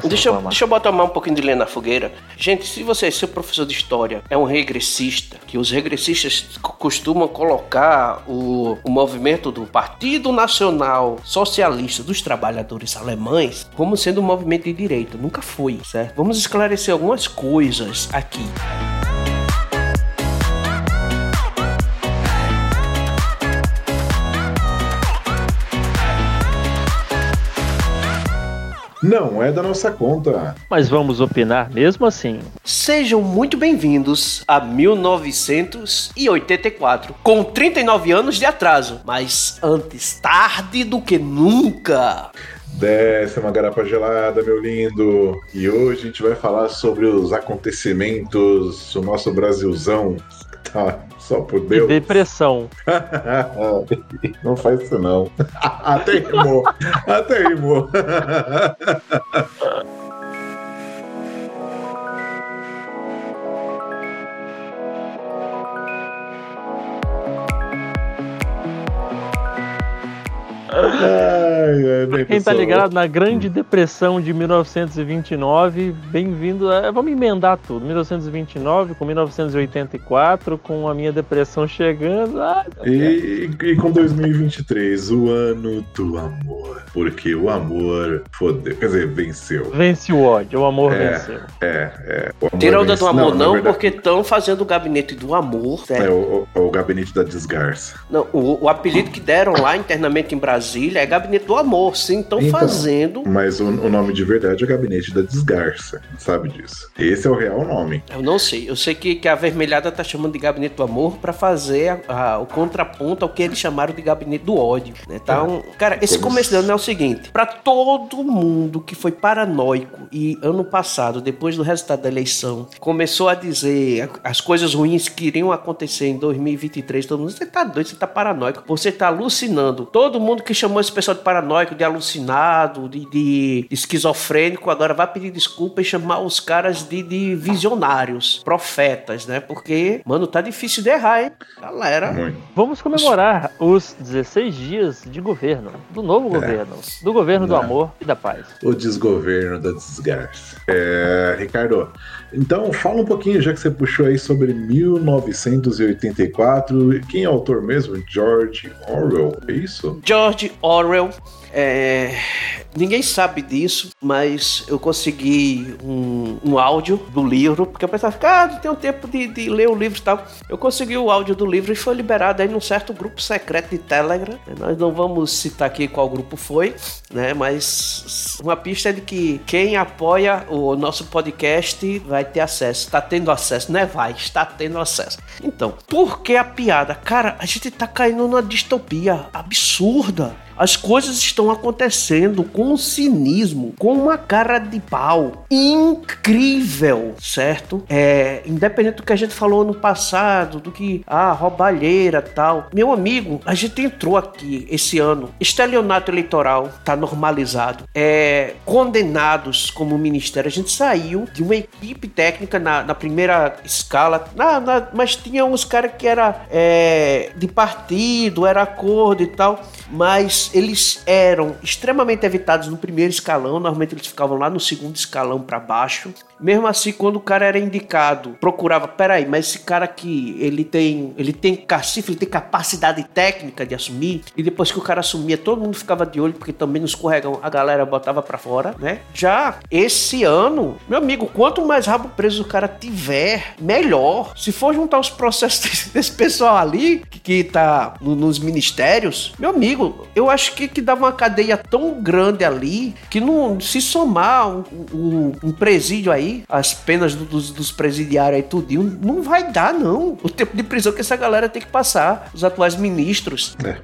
posso deixa eu, deixa eu botar um pouquinho de lenha na fogueira. Gente, se você, seu professor de história, é um regressista, que os regressistas costumam colocar o, o movimento do Partido Nacional Socialista dos Trabalhadores Alemães como sendo um movimento de direita. Nunca foi, certo? Vamos esclarecer algumas coisas aqui. Não é da nossa conta. Mas vamos opinar mesmo assim. Sejam muito bem-vindos a 1984, com 39 anos de atraso, mas antes tarde do que nunca. Desce uma garapa gelada, meu lindo. E hoje a gente vai falar sobre os acontecimentos do nosso Brasilzão. Tá só por Deus. E depressão. não faz isso não. Até rimou. Até rimou. Ai, ai, Quem tá ligado na Grande Depressão de 1929, bem-vindo. A... Vamos emendar tudo. 1929 com 1984, com a minha depressão chegando. Ai, e, e, com 2023, o ano do amor. Porque o amor fodeu. Quer dizer, venceu. Vence o ódio, o amor é, venceu. É, é. O amor Tira o do amor, não, não porque estão fazendo o gabinete do amor. Certo? É, o, o, o, gabinete da desgraça. Não, o, o apelido que deram lá internamente em Brasília é gabinete do amor, sim, estão então, fazendo. Mas o, o, nome de verdade é Gabinete da Desgarça, sabe disso. Esse é o real nome. Eu não sei. Eu sei que, que a Vermelhada tá chamando de Gabinete do Amor para fazer a, a, o contraponto ao que eles chamaram de Gabinete do Ódio. Né? Tá um... Cara, esse Como começo de ano é o seguinte: para todo mundo que foi paranoico e ano passado, depois do resultado da eleição, começou a dizer as coisas ruins que iriam acontecer em 2023, todo mundo, você tá doido, você tá paranoico, você tá alucinando. Todo mundo que chamou esse pessoal de paranoico, de alucinado, de, de esquizofrênico, agora vai pedir desculpa e chamar os caras de, de visionários, profetas, né? Porque, mano, tá difícil de errar, hein? Galera. Muito. Vamos comemorar os 16 dias de governo, do novo é. governo, do governo do amor e da paz. O desgoverno da desgraça. É, Ricardo, então fala um pouquinho, já que você puxou aí sobre 1984. Quem é o autor mesmo? George Orwell, é isso? George Orwell é, ninguém sabe disso, mas eu consegui um, um, áudio do livro, porque eu pensava, ah, não tenho tempo de, de, ler o livro e tal. Eu consegui o áudio do livro e foi liberado aí num certo grupo secreto de Telegram. Nós não vamos citar aqui qual grupo foi, né? Mas uma pista é de que quem apoia o nosso podcast vai ter acesso. Está tendo acesso, não é vai, está tendo acesso. Então, por que a piada? Cara, a gente tá caindo numa distopia absurda. As coisas estão acontecendo com um cinismo, com uma cara de pau incrível, certo? É, independente do que a gente falou no passado, do que a ah, roubalheira tal. Meu amigo, a gente entrou aqui esse ano. Estelionato eleitoral tá normalizado. É, condenados como ministério. A gente saiu de uma equipe técnica na, na primeira escala, na, na, mas tinha uns caras que era é, de partido, era acordo e tal, mas eles eram extremamente evitados no primeiro escalão, normalmente eles ficavam lá no segundo escalão para baixo. Mesmo assim, quando o cara era indicado, procurava, peraí, mas esse cara aqui, ele tem, ele tem cacife, ele tem capacidade técnica de assumir, e depois que o cara assumia, todo mundo ficava de olho, porque também no escorregão a galera botava para fora, né? Já esse ano, meu amigo, quanto mais rabo preso o cara tiver, melhor. Se for juntar os processos desse pessoal ali, que, que tá no, nos ministérios, meu amigo, eu acho acho que, que dava uma cadeia tão grande ali que não se somar um, um, um presídio aí, as penas do, dos, dos presidiários aí tudinho, não vai dar não. O tempo de prisão que essa galera tem que passar, os atuais ministros. É.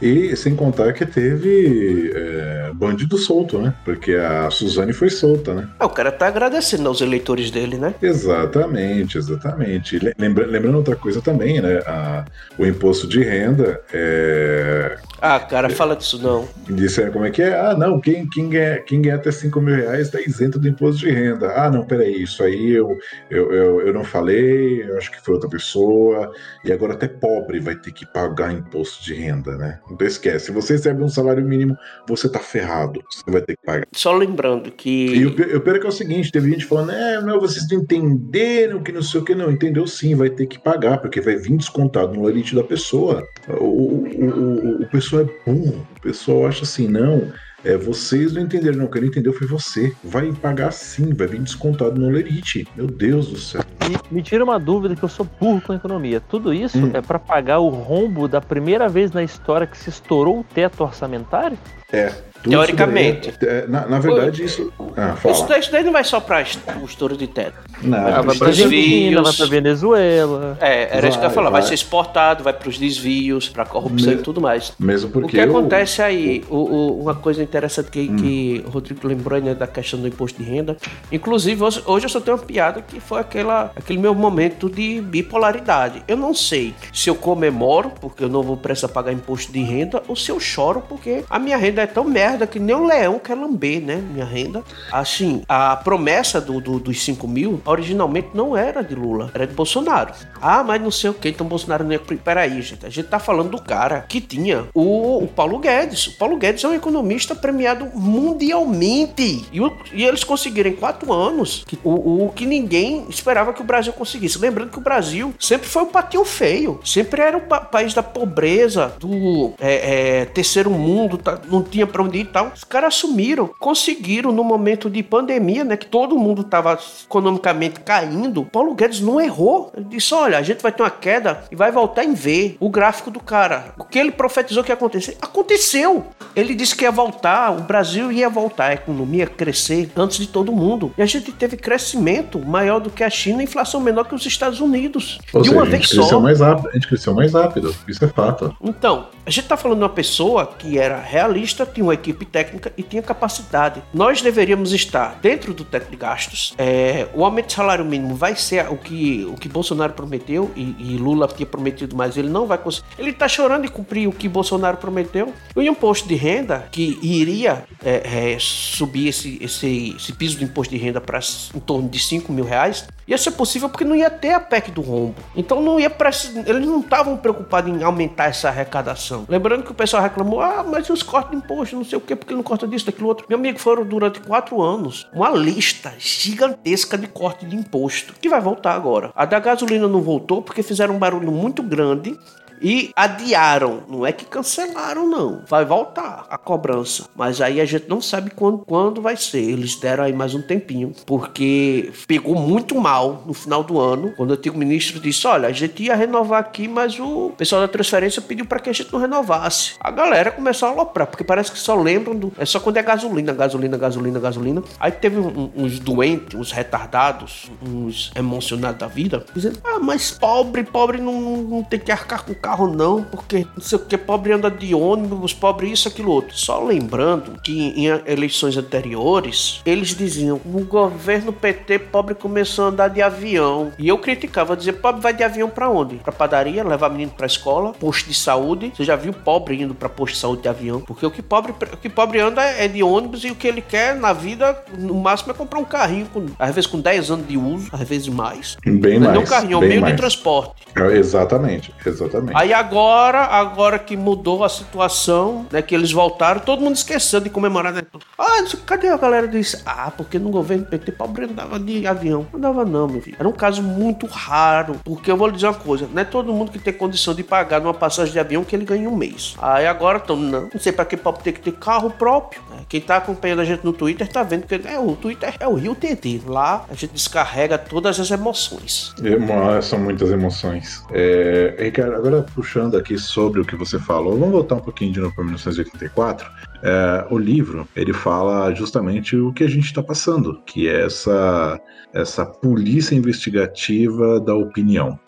E sem contar que teve é, bandido solto, né? Porque a Suzane foi solta, né? Ah, o cara tá agradecendo aos eleitores dele, né? Exatamente, exatamente. Lembra, lembrando outra coisa também, né? A, o imposto de renda é ah, cara, fala disso, não. Disseram como é que é? Ah, não, quem, quem, ganha, quem ganha até 5 mil reais está isento do imposto de renda. Ah, não, peraí, isso aí eu, eu, eu, eu não falei, eu acho que foi outra pessoa, e agora até pobre vai ter que pagar imposto de renda, né? Então esquece, se você recebe um salário mínimo, você tá ferrado, você vai ter que pagar. Só lembrando que. E o, pi- o pior é que é o seguinte: teve gente falando, é, não, vocês não entenderam que não sei o que, não, entendeu sim, vai ter que pagar, porque vai vir descontado no limite da pessoa. O, o, o, o, pessoal é bom, o pessoal acha assim, não. É, vocês não entenderam, não. Quem entendeu foi você. Vai pagar sim, vai vir descontado no Lerite. Meu Deus do céu. E me tira uma dúvida que eu sou burro com economia. Tudo isso Hum. é pra pagar o rombo da primeira vez na história que se estourou o teto orçamentário? É. tudo Teoricamente. é- é, na, na verdade, isso. Ah, Isso fala. daí, isso daí não vai só para o estouro de teto. Não, vai pra pros Argentina, vai pra Venezuela. É, era isso que eu ia Vai, falar. Vai vai. ser exportado, vai para os desvios, para corrupção Me- e tudo mais. mesmo O porque. que eu- acontece aí, o- o- uma coisa interessante que, Hum. que o Rodrigo lembrou né, da questão do imposto de renda. Inclusive, hoje eu só tenho uma piada que foi aquela, aquele meu momento de bipolaridade. Eu não sei se eu comemoro, porque eu não vou precisar pagar imposto de renda, ou se eu choro, porque a minha renda é tão merda que nem o leão quer lamber, né? Minha renda. Assim, a promessa do, do- dos 5 mil originalmente não era de Lula, era de Bolsonaro. Ah, mas não sei o que, então Bolsonaro não ia. Peraí, gente, a gente tá falando do cara que tinha o, o Paulo Guedes. O Paulo Guedes é um economista premiado mundialmente. E, o- e eles conseguiram em quatro anos o, o que ninguém esperava que o Brasil conseguisse. Lembrando que o Brasil sempre foi um patinho feio, sempre era o pa- país da pobreza, do é, é, terceiro mundo, tá- não tinha pra onde ir e tal. Os caras assumiram, conseguiram no momento de pandemia, né, que todo mundo tava economicamente caindo. Paulo Guedes não errou. Ele disse: olha, a gente vai ter uma queda e vai voltar em V. O gráfico do cara. O que ele profetizou que ia acontecer? Aconteceu. Ele disse que ia voltar, o Brasil ia voltar, a economia ia crescer antes de todo mundo. E a gente teve crescimento maior do que a China, inflação menor que os Estados Unidos. Ou de seja, uma a vez só. mais rápido. A gente cresceu mais rápido. Isso é fato. Então, a gente tá falando de uma pessoa que era realista, tinha uma equipe técnica e tinha capacidade. Nós deveríamos estar dentro do teto de gastos. É, o aumento de salário mínimo vai ser o que, o que Bolsonaro prometeu e, e Lula tinha prometido, mas ele não vai conseguir. Ele tá chorando de cumprir o que Bolsonaro prometeu. E o imposto de renda, que iria é, é, subir esse, esse, esse piso do imposto de renda para em torno de 5 mil reais, ia ser possível porque não ia ter a PEC do rombo. Então não ia precisar. Eles não estavam preocupados em aumentar essa arrecadação. Lembrando que o pessoal reclamou: ah, mas os cortes de imposto, não sei o quê, porque não corta disso, daquilo outro. Meu amigo, foram durante quatro anos uma lista gigantesca de corte de imposto, que vai voltar agora. A da gasolina não voltou porque fizeram um barulho muito grande e adiaram. Não é que cancelaram, não. Vai voltar a cobrança. Mas aí a gente não sabe quando, quando vai ser. Eles deram aí mais um tempinho. Porque pegou muito mal no final do ano. Quando o antigo ministro disse: Olha, a gente ia renovar aqui, mas o pessoal da transferência pediu para que a gente não renovasse. A galera começou a aloprar. Porque parece que só lembram do. É só quando é gasolina, gasolina, gasolina, gasolina. Aí teve um- uns doentes, uns retardados, uns emocionados da vida, dizendo: Ah, mas pobre, pobre não, não, tem que arcar com carro, não, porque não sei o que, pobre anda de ônibus, pobre isso, aquilo outro. Só lembrando que em eleições anteriores, eles diziam: no governo PT, pobre começou a andar de avião. E eu criticava, dizia: pobre vai de avião pra onde? Pra padaria, levar menino pra escola, posto de saúde. Você já viu pobre indo pra posto de saúde de avião? Porque o que pobre, o que pobre anda é de ônibus e o que ele quer na vida, no máximo, é comprar um carrinho, com, às vezes com 10 anos de uso, às vezes mais. Bem Não é mais. nem um carrinho, é um meio mais. de transporte. É, Exatamente, exatamente. Aí agora, agora que mudou a situação, né, que eles voltaram, todo mundo esqueceu de comemorar, né? Ah, cadê a galera disse? Ah, porque no governo PT pobre andava de avião. Não andava não, meu filho. Era um caso muito raro, porque eu vou lhe dizer uma coisa, não é todo mundo que tem condição de pagar numa passagem de avião que ele ganha um mês. Aí agora estão, não, não sei pra que pobre tem que ter carro próprio. né? Quem tá acompanhando a gente no Twitter tá vendo que é, o Twitter é o Rio TT. Lá a gente descarrega todas as emoções. Emo- São muitas emoções. É, Ricardo, agora puxando aqui sobre o que você falou, vamos voltar um pouquinho de novo para 1984. É, o livro ele fala justamente o que a gente está passando, que é essa, essa polícia investigativa da opinião.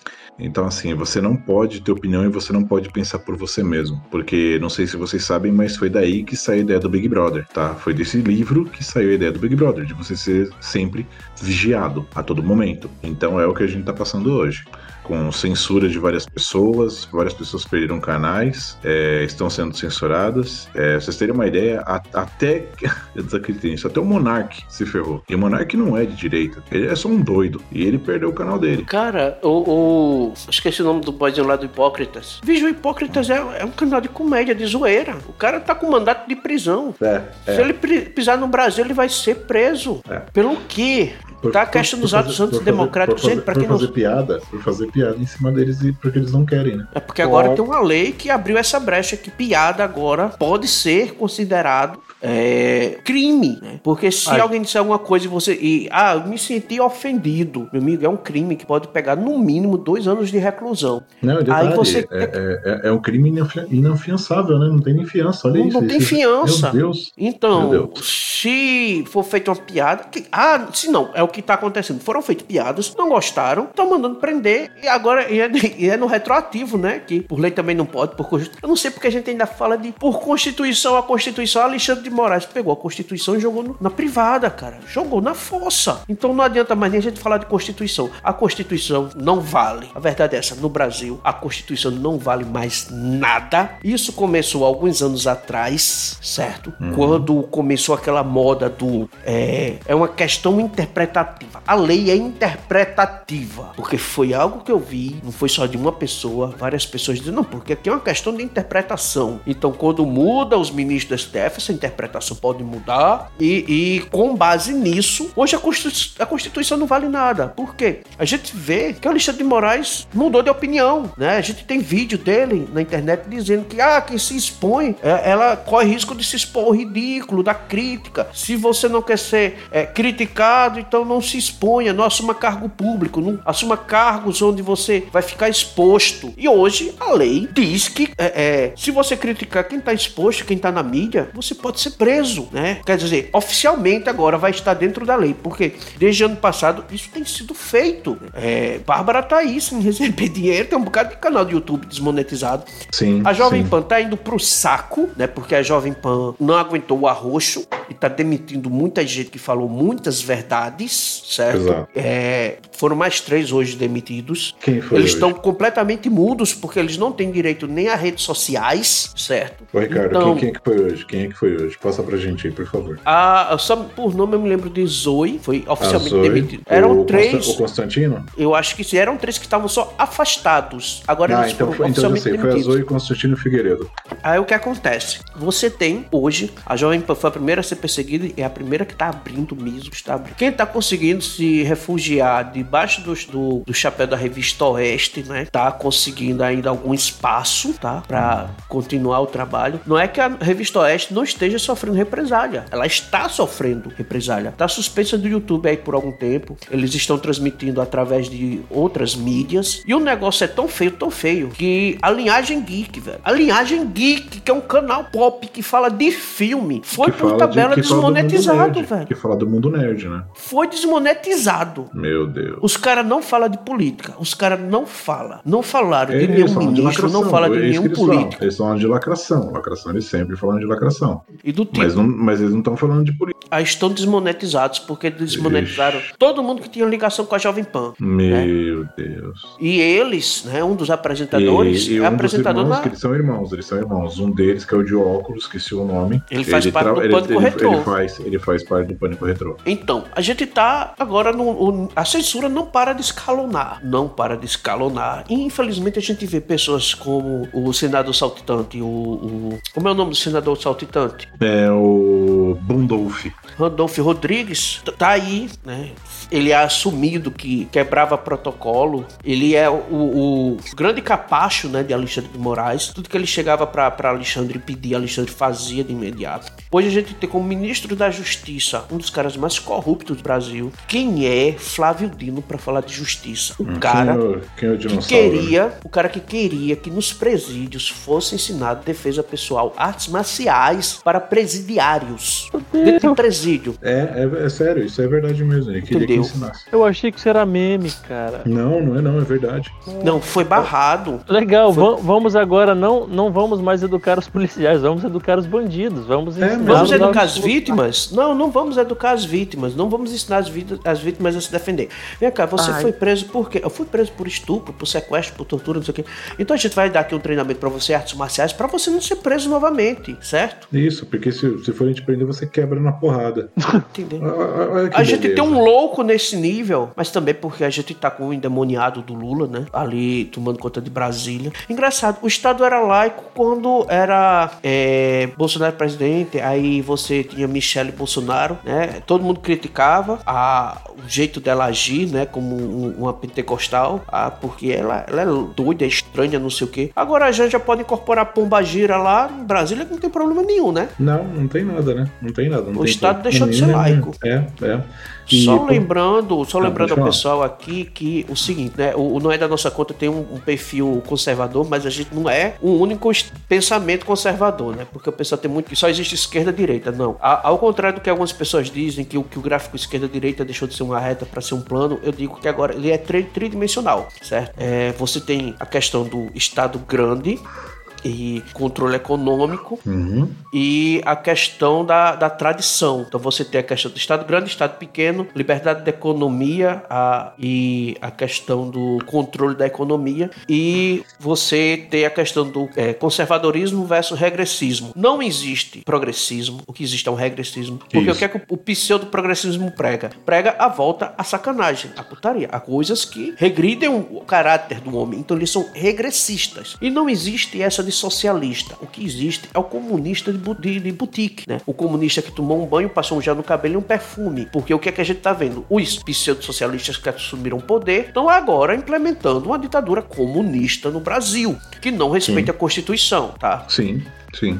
Então, assim, você não pode ter opinião e você não pode pensar por você mesmo. Porque, não sei se vocês sabem, mas foi daí que saiu a ideia do Big Brother, tá? Foi desse livro que saiu a ideia do Big Brother, de você ser sempre vigiado a todo momento. Então, é o que a gente tá passando hoje. Com censura de várias pessoas, várias pessoas perderam canais, é, estão sendo censuradas. É, vocês terem uma ideia, a, até eu desacreditei nisso, até o Monark se ferrou. E o Monark não é de direita, ele é só um doido. E ele perdeu o canal dele. Cara, o. o esqueci o nome do boyzinho lá do Hipócritas. Veja, o Hipócritas é, é, um canal de comédia, de zoeira. O cara tá com mandato de prisão. É, é. Se ele pisar no Brasil, ele vai ser preso. É. Pelo quê? Por, tá a questão dos atos antidemocráticos, gente, pra quem fazer não... piada, por fazer piada em cima deles e porque eles não querem, né? É porque agora tem uma lei que abriu essa brecha que piada agora pode ser considerado é, crime, né? Porque se Ai. alguém disser alguma coisa e você. E, ah, eu me senti ofendido, meu amigo, é um crime que pode pegar no mínimo dois anos de reclusão. Não, detalhe, Aí você. É, é, é, é um crime inafiançável, né? Não tem nem fiança. Olha não, isso. Não tem fiança. Meu Deus. Então, meu Deus. se for feita uma piada. Que, ah, se não, é o que tá acontecendo. Foram feitas piadas, não gostaram, estão mandando prender, e agora e é, e é, no retroativo, né? Que por lei também não pode, por Eu não sei porque a gente ainda fala de por Constituição, a Constituição, Alexandre de Moraes pegou a Constituição e jogou no, na privada, cara. Jogou na fossa. Então não adianta mais nem a gente falar de Constituição. A Constituição não vale. A verdade é essa. No Brasil, a Constituição não vale mais nada. Isso começou alguns anos atrás, certo? Uhum. Quando começou aquela moda do. É, é uma questão interpretativa. A lei é interpretativa. Porque foi algo que eu vi, não foi só de uma pessoa, várias pessoas dizendo, não, porque aqui é uma questão de interpretação. Então, quando muda os ministros do STF, essa interpretação pode mudar. E, e com base nisso, hoje a Constituição, a Constituição não vale nada. Por quê? A gente vê que o Alexandre de Moraes mudou de opinião, né? A gente tem vídeo dele na internet dizendo que, ah, quem se expõe, é, ela corre risco de se expor ao ridículo, da crítica. Se você não quer ser é, criticado, então não se exponha, não assuma cargo público, não assuma cargos onde você vai ficar exposto. E hoje a lei diz que é, é, se você criticar quem está exposto, quem está na mídia, você pode ser preso né? Quer dizer, oficialmente agora vai estar dentro da lei, porque desde ano passado isso tem sido feito. É, Bárbara tá aí sem receber dinheiro, tem um bocado de canal de YouTube desmonetizado. Sim. A Jovem sim. Pan tá indo pro saco, né? Porque a Jovem Pan não aguentou o arroxo e tá demitindo muita gente que falou muitas verdades, certo? Exato. É, foram mais três hoje demitidos. Quem foi? Eles hoje? estão completamente mudos porque eles não têm direito nem a redes sociais, certo? Ô, Ricardo, então, quem, quem, é que foi hoje? Quem é que foi hoje? Passa pra gente aí, por favor. A, só por nome eu me lembro de Zoe, foi oficialmente Zoe, demitido. Eram o três. O Constantino? Eu acho que eram três que estavam só afastados. Agora ah, eles então, foram foi, então oficialmente sei, demitidos. Foi a Zoe e Constantino Figueiredo. Aí o que acontece? Você tem hoje, a Jovem Pan foi a primeira a ser perseguida e é a primeira que tá abrindo mesmo. Está abrindo. Quem tá conseguindo se refugiar debaixo do, do, do chapéu da revista Oeste, né? Tá conseguindo ainda algum espaço, tá? Pra continuar o trabalho. Não é que a revista Oeste não esteja sofrendo represália. Ela está sofrendo represália. Tá suspensa do YouTube aí por algum tempo. Eles estão transmitindo através de outras mídias. E o negócio é tão feio, tão feio, que a Linhagem Geek, velho. A Linhagem Geek, que é um canal pop que fala de filme, foi por tabela de- desmonetizado, nerd, velho. Que fala do mundo nerd, né? Foi desmonetizado. Meu Deus. Os caras não falam de política. Os caras não falam. Não falaram de Eles nenhum falam de ministro, não lacração, fala de é nenhum eles falam. político. Eles falam de lacração. Lacração, eles sempre falam de lacração. E do tipo. Mas, não, mas eles não estão falando de política. Aí estão desmonetizados porque desmonetizaram todo mundo que tinha ligação com a Jovem Pan. Meu Deus. E eles, né, um dos apresentadores, E, e é um dos apresentador irmãos, na... eles são irmãos, eles são irmãos. Um deles, que é o de óculos, esqueci o nome. Ele faz parte do ele, Pânico ele, Retrô. Ele faz, ele faz parte do Pânico Retrô. Então, a gente tá agora no. a censura não para de escalonar. Não para de escalonar. E infelizmente a gente vê pessoas como o senador saltitante, o. o- como é o nome do senador saltitante? É o Bundolf. Randolfo Rodrigues tá aí, né? Ele é assumido que quebrava protocolo. Ele é o, o grande capacho, né, de Alexandre de Moraes. Tudo que ele chegava pra pra Alexandre pedir, Alexandre fazia de imediato. Hoje a gente tem como ministro da Justiça um dos caras mais corruptos do Brasil. Quem é Flávio Dino pra falar de justiça? O cara Quem é quem é o que né? queria, o cara que queria que nos presídios fosse ensinado defesa pessoal, artes marciais para presidiários. Dentro de presídio. É, é, é sério, isso é verdade mesmo. Ele queria Entendeu? que ensinasse. Eu achei que isso era meme, cara. Não, não é não, é verdade. Não, foi barrado. Legal, Foi- va- vamos agora, não, não vamos mais educar os policiais, vamos educar os bandidos. Vamos É, Vamos os educar as vítimas? Não, não vamos educar as vítimas. Não vamos ensinar as, vida- as vítimas a se defender. Vem cá, você Ai. foi preso por quê? Eu fui preso por estupro, por sequestro, por tortura, não sei o quê. Então a gente vai dar aqui um treinamento pra você, artes marciais, pra você não ser preso novamente, certo? Isso, porque se, se forem te prender, você quebra na porrada. Entendeu? Olha- olha que A gente beleza. tem um louco nesse nível, mas também porque a gente tá com o endemoniado do Lula, né? Ali tomando conta de Brasília. Engraçado, o Estado era laico quando era é, Bolsonaro presidente, aí você tinha Michele Bolsonaro, né? Todo mundo criticava a, o jeito dela agir, né? Como um- uma pentecostal, ah, porque ela, ela é doida, é estranha, não sei o quê. Agora a gente já pode incorporar pomba gira lá em Brasília, que não tem problema nenhum, né? Não, não tem nada, né? Não tem nada. não O tem Estado deixou de ser né? laico. É, é. E, Só lembrando, só lembrando ao pessoal aqui que o seguinte, né? O, o Não é da nossa conta tem um, um perfil conservador, mas a gente não é um único pensamento conservador, né? Porque o pessoal tem muito que só existe esquerda e direita. Não. A- ao contrário do que algumas pessoas dizem, que o, que o gráfico esquerda-direita deixou de ser uma reta para ser um plano, eu digo que agora ele é tri- tridimensional, certo? É, você tem a questão do Estado grande. E controle econômico, Uhum. e a questão da, da tradição. Então você tem a questão do Estado grande, Estado pequeno, liberdade da economia a, e a questão do controle da economia, e você tem a questão do é, conservadorismo versus regressismo. Não existe progressismo, o que existe é um regressismo. Porque Isso. o que é que o, pseudo-progressismo prega? Prega a volta à sacanagem, à putaria, a coisas que regridem o caráter do homem. Então eles são regressistas. E não existe essa de socialista. O que existe é o comunista de, de- de boutique, né? O comunista que tomou um banho, passou um gel no cabelo e um perfume. Porque o que é que a gente tá vendo? Os pseudo-socialistas que assumiram poder estão agora implementando uma ditadura comunista no Brasil, que não respeita a Constituição, tá? Sim, sim.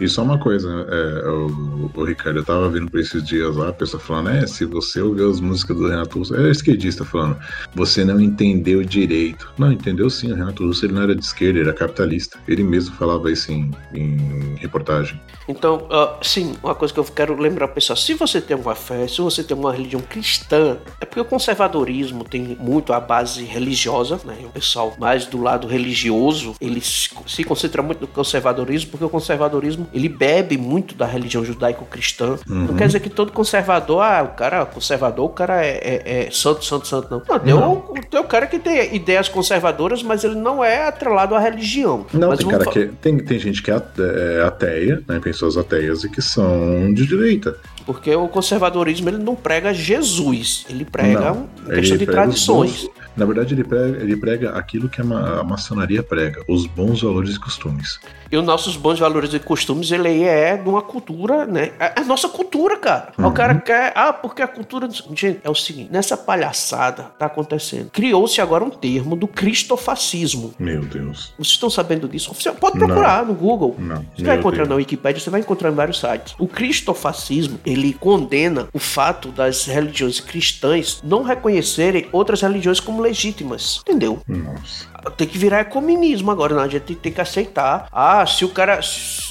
E só uma coisa, é, o, o Ricardo, eu tava vendo por esses dias lá, a pessoa falando, é, se você ouvir as músicas do Renato Russo, é esquerdista falando, você não entendeu direito. Não, entendeu sim, o Renato Russo ele não era de esquerda, ele era capitalista. Ele mesmo falava isso em, em reportagem. Então, ah, sim, uma coisa que eu quero lembrar pessoal: se você tem uma fé, se você tem uma religião cristã, é porque o conservadorismo tem muito a base religiosa, né? O pessoal mais do lado religioso, ele se concentra muito no conservadorismo, porque o conservadorismo ele bebe muito da religião judaico-cristã. Não Uhum. quer dizer que todo conservador, ah, o cara conservador, o cara é, é- é santo, santo, santo, não. Não, tem, Não. O, tem o cara que tem ideias conservadoras, mas ele não é atrelado à religião. Não, mas tem cara que tem, tem gente que é é ateia, né? Pessoas ateias e que são de direita. Porque o conservadorismo ele não prega Jesus, ele prega Não, questão de prega tradições. Na verdade, ele prega, ele prega aquilo que a, ma- a maçonaria prega, os bons valores e costumes. E os nossos bons valores e costumes, ele é de uma cultura, né? É a nossa cultura, cara. O Uhum. cara quer. Ah, porque a cultura. Gente, é o seguinte: nessa palhaçada tá acontecendo. Criou-se agora um termo do cristofascismo. Meu Deus. Vocês estão sabendo disso? Você pode procurar no Google. Não. Você vai Meu encontrar Deus. na Wikipédia, você vai encontrar em vários sites. O cristofascismo, ele condena o fato das religiões cristãs não reconhecerem outras religiões como legítimas. Entendeu? Nossa. Tem que virar comunismo agora, não. A gente tem que aceitar. Ah, se o cara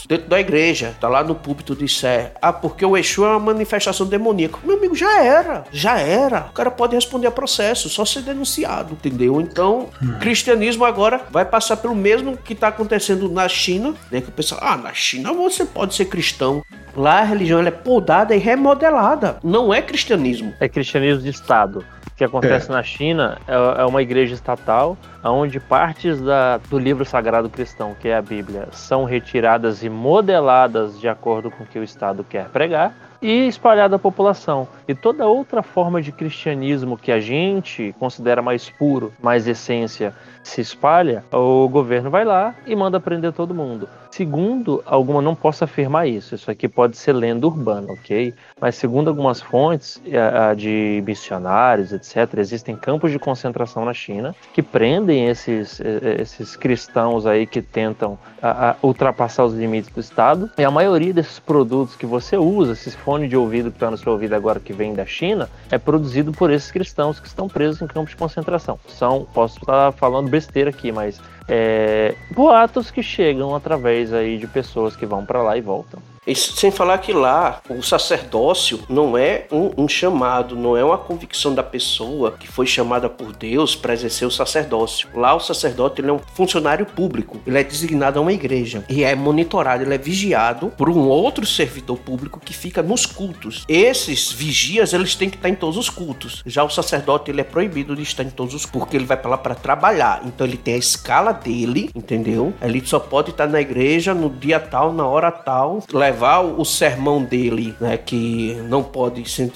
dentro da igreja tá lá no púlpito disser, ah, porque o Exu é uma manifestação demoníaca. Meu amigo, já era, já era. O cara pode responder a processo, só ser denunciado, entendeu? Então, o cristianismo agora vai passar pelo mesmo que tá acontecendo na China, né? Que o pessoal, ah, na China você pode ser cristão. Lá a religião ela é podada e remodelada. Não é cristianismo. É cristianismo de Estado. O que acontece na China é, é uma igreja estatal onde partes da- do livro sagrado cristão, que é a Bíblia, são retiradas e modeladas de acordo com o que o Estado quer pregar e espalhada à população. E toda outra forma de cristianismo que a gente considera mais puro, mais essência, se espalha, o governo vai lá e manda prender todo mundo. Segundo alguma, não posso afirmar isso, isso aqui pode ser lenda urbana, ok? Mas segundo algumas fontes eh, de missionários, etc., existem campos de concentração na China que prendem esses, eh, esses cristãos aí que tentam a- a ultrapassar os limites do Estado. E a maioria desses produtos que você usa, esses fones de ouvido que estão no seu ouvido agora que vem da China, é produzido por esses cristãos que estão presos em campos de concentração. São, posso estar falando besteira aqui, mas é, boatos que chegam através aí de pessoas que vão para lá e voltam. E sem falar que lá o sacerdócio não é um, um, chamado, não é uma convicção da pessoa que foi chamada por Deus para exercer o sacerdócio. Lá o sacerdote ele é um funcionário público, ele é designado a uma igreja e é monitorado, ele é vigiado por um outro servidor público que fica nos cultos. Esses vigias eles têm que estar em todos os cultos. Já o sacerdote ele é proibido de estar em todos os porque ele vai para lá para trabalhar. Então ele tem a escala dele, entendeu? Ele só pode estar na igreja no dia tal, na hora tal, levar o sermão dele, né, que não pode ser,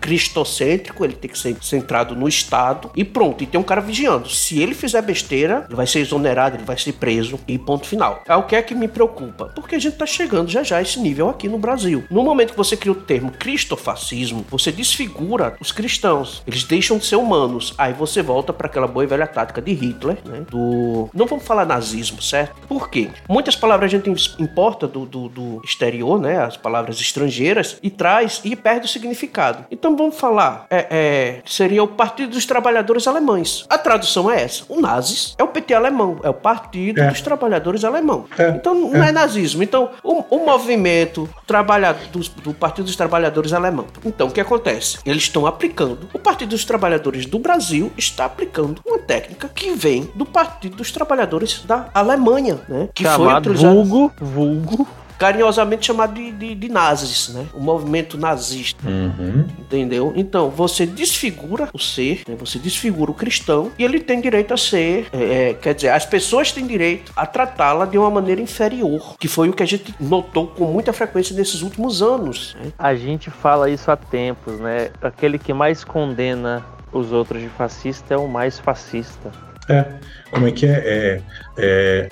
cristocêntrico, ele tem que ser centrado no Estado e pronto. E tem um cara vigiando. Se ele fizer besteira, ele vai ser exonerado, ele vai ser preso e ponto final. É o que é que me preocupa, porque a gente tá chegando já já a esse nível aqui no Brasil. No momento que você cria o termo cristofascismo, você desfigura os cristãos. Eles deixam de ser humanos. Aí você volta para aquela boa e velha tática de Hitler, né? Do. Não vamos falar nazismo, certo? Por quê? Muitas palavras a gente importa do, do, do exterior, né? As palavras estrangeiras, e traz e perde o significado. Então vamos falar. É, é, seria o Partido dos Trabalhadores Alemães. A tradução é essa. O nazis é o PT alemão, é o Partido é. dos Trabalhadores Alemão. É. Então não é. é. nazismo. Então o, o movimento trabalhador, do, do Partido dos Trabalhadores Alemão. Então o que acontece? Eles estão aplicando. O Partido dos Trabalhadores do Brasil está aplicando uma técnica que vem do Partido dos Trabalhadores da Alemanha, né? Que Chamado foi utilizado... vulgo, vulgo carinhosamente chamado de, de, de nazis, né? O movimento nazista. Uhum. Entendeu? Então, você desfigura o ser, né? você desfigura o cristão e ele tem direito a ser, é, é quer dizer, as pessoas têm direito a tratá-la de uma maneira inferior, que foi o que a gente notou com muita frequência nesses últimos anos. Né? A gente fala isso há tempos, né? Aquele que mais condena os outros de fascista é o mais fascista. É, como é que é? é? É,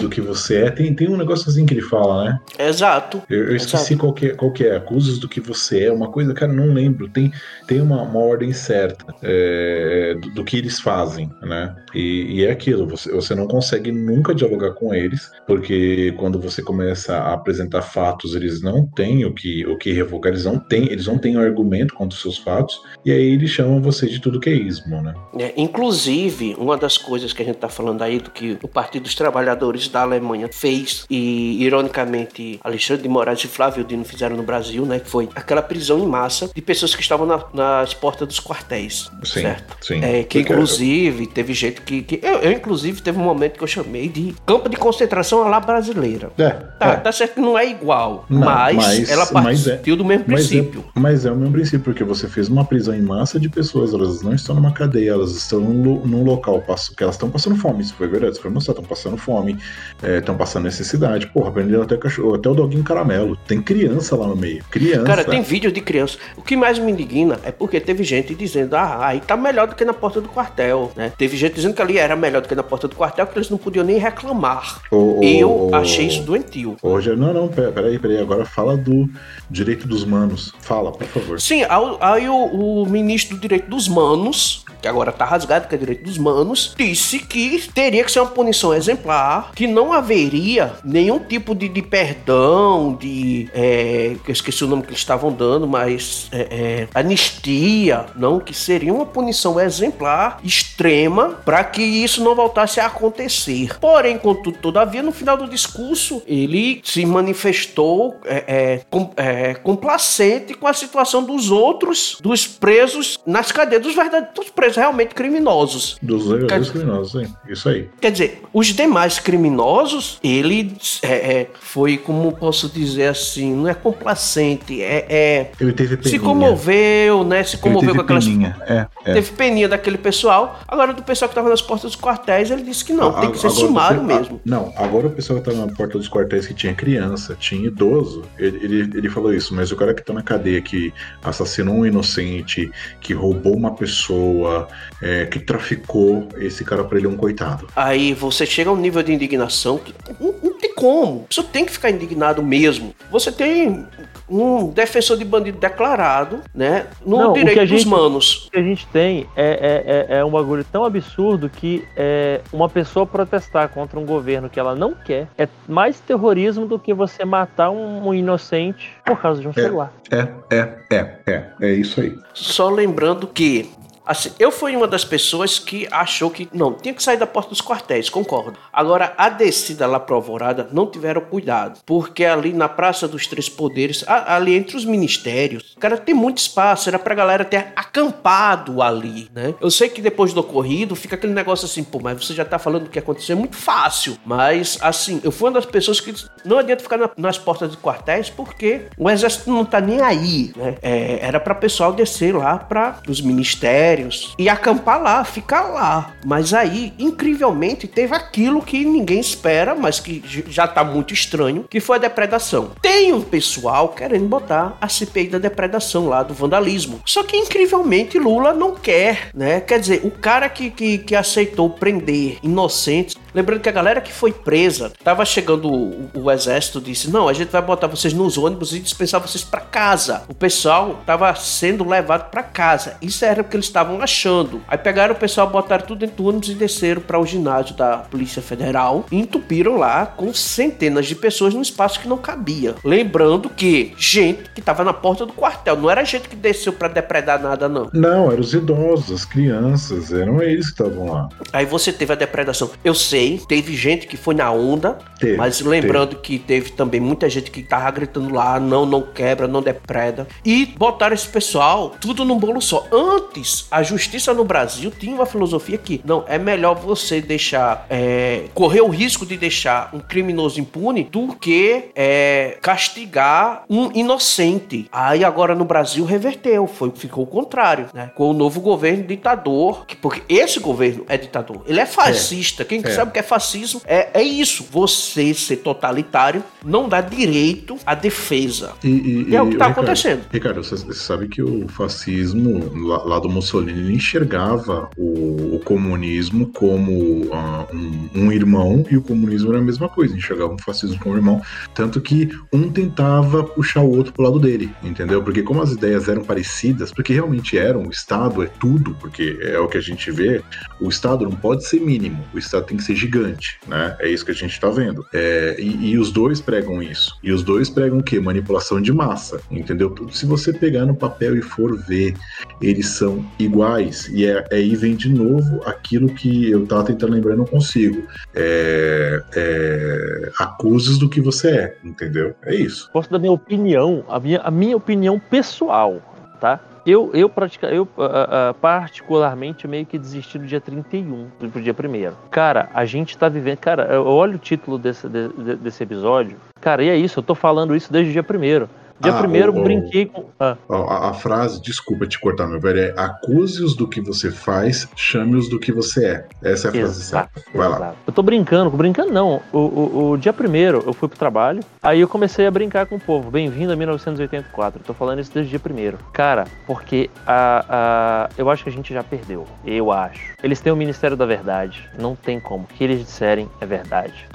do que você é. Tem, tem um negócio assim que ele fala, né? Exato. Eu, eu esqueci Exato. Qual, que é, qual que é. Acuses do que você é. Uma coisa, cara, não lembro. Tem, tem uma, uma ordem certa é, do, do, que eles fazem, né? E, e, é aquilo. Você, você não consegue nunca dialogar com eles, porque quando você começa a apresentar fatos, eles não têm o que, o que revogar. Eles não têm, eles não têm um argumento contra os seus fatos. E aí eles chamam você de tudo que é ismo, né? É, inclusive, uma das coisas que a gente está falando aí do que o Partido dos Trabalhadores da Alemanha fez e, ironicamente, Alexandre de Moraes e Flávio Dino fizeram no Brasil, né? Que foi aquela prisão em massa de pessoas que estavam na, nas portas dos quartéis, sim, certo? Sim. É, que inclusive teve jeito que, que eu, eu, inclusive teve um momento que eu chamei de campo de concentração à la brasileira. É, tá, é. tá certo que não é igual, não, mas, mas, ela partiu mas é, do mesmo mas é- princípio. É, mas é o mesmo princípio porque você fez uma prisão em massa de pessoas, elas não estão numa cadeia, elas estão num, num local que elas estão passando fome, isso foi verdade, isso foi mostrado, estão passando fome, estão é, passando necessidade, porra, prenderam até cachorro, até o doguinho caramelo, tem criança lá no meio, criança. Cara, tem vídeo de criança. O que mais me indigna é porque teve gente dizendo, ah, aí tá melhor do que na porta do quartel, né? Teve gente dizendo que ali era melhor do que na porta do quartel, que eles não podiam nem reclamar. Oh, Eu oh, achei isso doentio. Hoje, não, não, peraí, peraí, agora fala do direito dos manos. Fala, por favor. Sim, aí o, o ministro do direito dos manos, que agora tá rasgado, que é direito dos manos, disse que teria que ser uma punição exemplar, que não haveria nenhum tipo de, de perdão, de. É, eu esqueci o nome que eles estavam dando, mas. É, é, anistia, não, que seria uma punição exemplar, extrema, para que isso não voltasse a acontecer. Porém, contudo, todavia, no final do discurso, ele se manifestou é, é, com, é, complacente com a situação dos outros, dos presos nas cadeias, dos verdadeiros presos realmente criminosos. Dos verdadeiros criminosos, Isso aí. Quer dizer, os demais criminosos, ele é, é, foi, como posso dizer assim, não é complacente, é. é ele teve peninha. Se comoveu, né? Se comoveu com aquelas. Peninha. É, é. Teve peninha daquele pessoal. Agora, do pessoal que estava nas portas dos quartéis, ele disse que não, tem que ser sumário mesmo. Não, agora o pessoal que estava na porta dos quartéis que tinha criança, tinha idoso, ele, ele, ele falou isso, mas o cara que está na cadeia que assassinou um inocente, que roubou uma pessoa, é, que traficou, esse cara pra ele é um coitado. Aí você chega a um nível de indignação que não, não tem como. Você tem que ficar indignado mesmo. Você tem um defensor de bandido declarado, né? No Não, direito dos gente, manos. O que a gente tem é, é, é, é um bagulho tão absurdo que é, uma pessoa protestar contra um governo que ela não quer é mais terrorismo do que você matar um, um inocente por causa de um é, celular. É, é, é, é, é isso aí. Só lembrando que Assim, eu fui uma das pessoas que achou que não, tinha que sair da porta dos quartéis, concordo. Agora, a descida lá pro Alvorada não tiveram cuidado, porque ali na Praça dos Três Poderes, ali entre os ministérios, cara, tem muito espaço, era pra galera ter acampado ali, né? Eu sei que depois do ocorrido fica aquele negócio assim, pô, mas você já tá falando do que aconteceu, é muito fácil. Mas, assim, eu fui uma das pessoas que não adianta ficar na, nas portas de quartéis porque o exército não tá nem aí, né? É, era para pessoal descer lá para os ministérios e acampar lá, ficar lá. Mas aí, incrivelmente, teve aquilo que ninguém espera, mas que já tá muito estranho, que foi a depredação. Tem um pessoal querendo botar a CPI da depredação lá do vandalismo. Só que incrivelmente Lula não quer, né? Quer dizer, o cara que, que, que aceitou prender inocentes Lembrando que a galera que foi presa, tava chegando o, o, exército, disse: Não, a gente vai botar vocês nos ônibus e dispensar vocês para casa. O pessoal tava sendo levado para casa. Isso era o que eles estavam achando. Aí pegaram o pessoal, botaram tudo dentro do ônibus e desceram para o ginásio da Polícia Federal e entupiram lá com centenas de pessoas num espaço que não cabia. Lembrando que gente que tava na porta do quartel, não era gente que desceu para depredar nada, não. Não, eram os idosos, as crianças, eram eles que estavam lá. Aí você teve a depredação. Eu sei sei, teve gente que foi na onda, teve, mas lembrando teve. que teve também muita gente que tava gritando lá, não, não quebra, não depreda. E botaram esse pessoal tudo num bolo só. Antes, a justiça no Brasil tinha uma filosofia que, não, é melhor você deixar, é, correr o risco de deixar um criminoso impune do que é, castigar um inocente. Aí agora no Brasil reverteu, foi, ficou o contrário, né? Com o novo governo ditador, que, porque esse governo é ditador, ele é fascista. É. Quem é. Sabe o que é fascismo? É, é isso. Você ser totalitário não dá direito à defesa. E, e, e é o que está acontecendo. Ricardo, você, você, sabe que o fascismo lá, lá do Mussolini enxergava o, o comunismo como uh, um, um, irmão e o comunismo era a mesma coisa. Enxergava o fascismo como um irmão. Tanto que um tentava puxar o outro pro lado dele, entendeu? Porque como as ideias eram parecidas, porque realmente eram, o Estado é tudo, porque é o que a gente vê, o Estado não pode ser mínimo, o Estado tem que ser gigante, né? É isso que a gente está vendo. É, e, e, os dois pregam isso. E os dois pregam o quê? Manipulação de massa, entendeu? Se você pegar no papel e for ver, eles são iguais. E é, aí vem de novo aquilo que eu tava tentando lembrar não consigo. É, é, acuses do que você é, entendeu? É isso. Posso dar minha opinião, a minha, a minha opinião pessoal, tá? Eu, eu, pratica, eu uh, uh, particularmente meio que desisti do dia 31, pro dia 1 Cara, a gente tá vivendo. Cara, eu olho o título desse, de, desse episódio. Cara, e é isso, eu tô falando isso desde o dia 1 Dia ah, primeiro, o, brinquei com. Ah. A, a, frase, desculpa te cortar, meu velho, é acuse-os do que você faz, chame-os do que você é. Essa é a frase certa. Vai lá. Eu tô brincando, brincando não. O, o, o, dia primeiro eu fui pro trabalho, aí eu comecei a brincar com o povo. Bem-vindo a 1984. Eu tô falando isso desde o dia primeiro. Cara, porque a, a, eu acho que a gente já perdeu. Eu acho. Eles têm o Ministério da Verdade. Não tem como. O que eles disserem é verdade.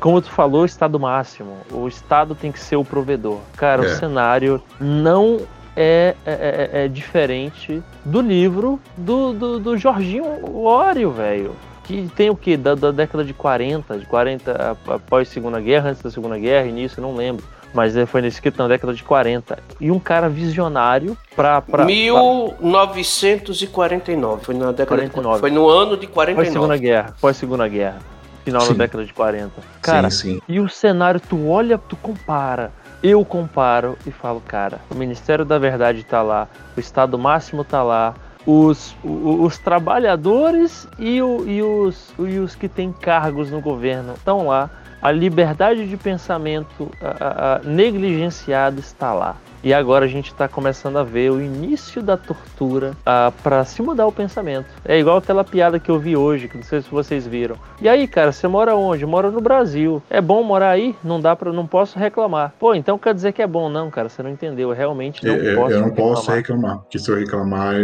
Como tu falou, Estado máximo. O Estado tem que ser o provedor. Cara, é cenário não é, é, é, é diferente do livro do, do, do Jorginho Lório, velho. Que tem o que? Da, da, década de 40, de 40 após a Segunda Guerra, antes da Segunda Guerra, início, não lembro. Mas foi escrito na década de 40. E um cara visionário pra. pra 1949. Foi na década 49. de Foi no ano de 49. Pós Segunda Guerra. Pós Segunda Guerra. Final sim. da década de 40. Cara, sim, sim. e o cenário, tu olha, tu compara eu comparo e falo, cara, o Ministério da Verdade está lá, o Estado Máximo está lá, os, os, os trabalhadores e, o, e, os, e os que têm cargos no governo estão lá, a liberdade de pensamento a, a, negligenciada está lá. E agora a gente está começando a ver o início da tortura ah, para se mudar o pensamento. É igual aquela piada que eu vi hoje, que não sei se vocês viram. E aí, cara, você mora onde? Mora no Brasil. É bom morar aí? Não dá para, não posso reclamar. Pô, então quer dizer que é bom? Não, cara, você não entendeu. Eu realmente não eu, posso. Eu não reclamar. posso reclamar, porque se eu reclamar,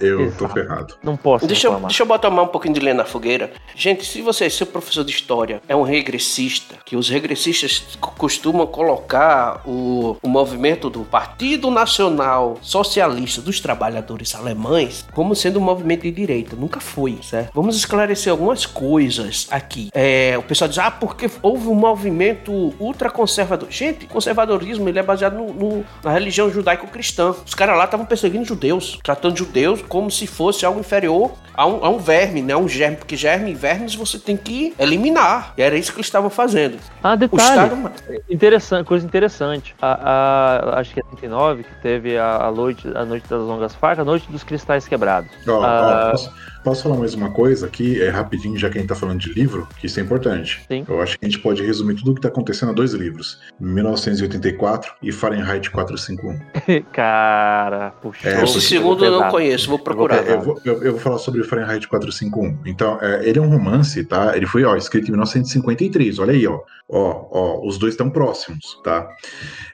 eu Exato. tô ferrado. Não posso. Deixa reclamar. eu, deixa eu botar um pouquinho de lenha na fogueira. Gente, se você, seu professor de história, é um regressista, que os regressistas costumam colocar o, o movimento do partido Partido Nacional Socialista dos Trabalhadores Alemães como sendo um movimento de direita. Nunca foi, certo? Vamos esclarecer algumas coisas aqui. É, o pessoal diz, ah, porque houve um movimento ultraconservador. Gente, conservadorismo ele é baseado no, no, na religião judaico-cristã. Os caras lá estavam perseguindo judeus, tratando judeus como se fosse algo inferior a um, a um verme, né? Um germe, porque germe e vermes você tem que eliminar. E era isso que eles estavam fazendo. Ah, detalhe. Estado... Interessante, coisa interessante. A, a, acho que é 39, que teve a, a, noite, a noite das longas facas, a noite dos cristais quebrados. Oh, ah, oh, posso, posso, falar mais uma coisa aqui, é rapidinho, já que a gente tá falando de livro, que isso é importante. Sim. Eu acho que a gente pode resumir tudo o que tá acontecendo a dois livros: 1984 e Fahrenheit 451. Cara, puxa. É, Esse segundo eu não conheço, vou procurar. Eu vou, eu, eu vou falar sobre Fahrenheit 451. Então, é, ele é um romance, tá? Ele foi, ó, escrito em 1953. Olha aí, ó. Ó, ó, os dois estão próximos, tá?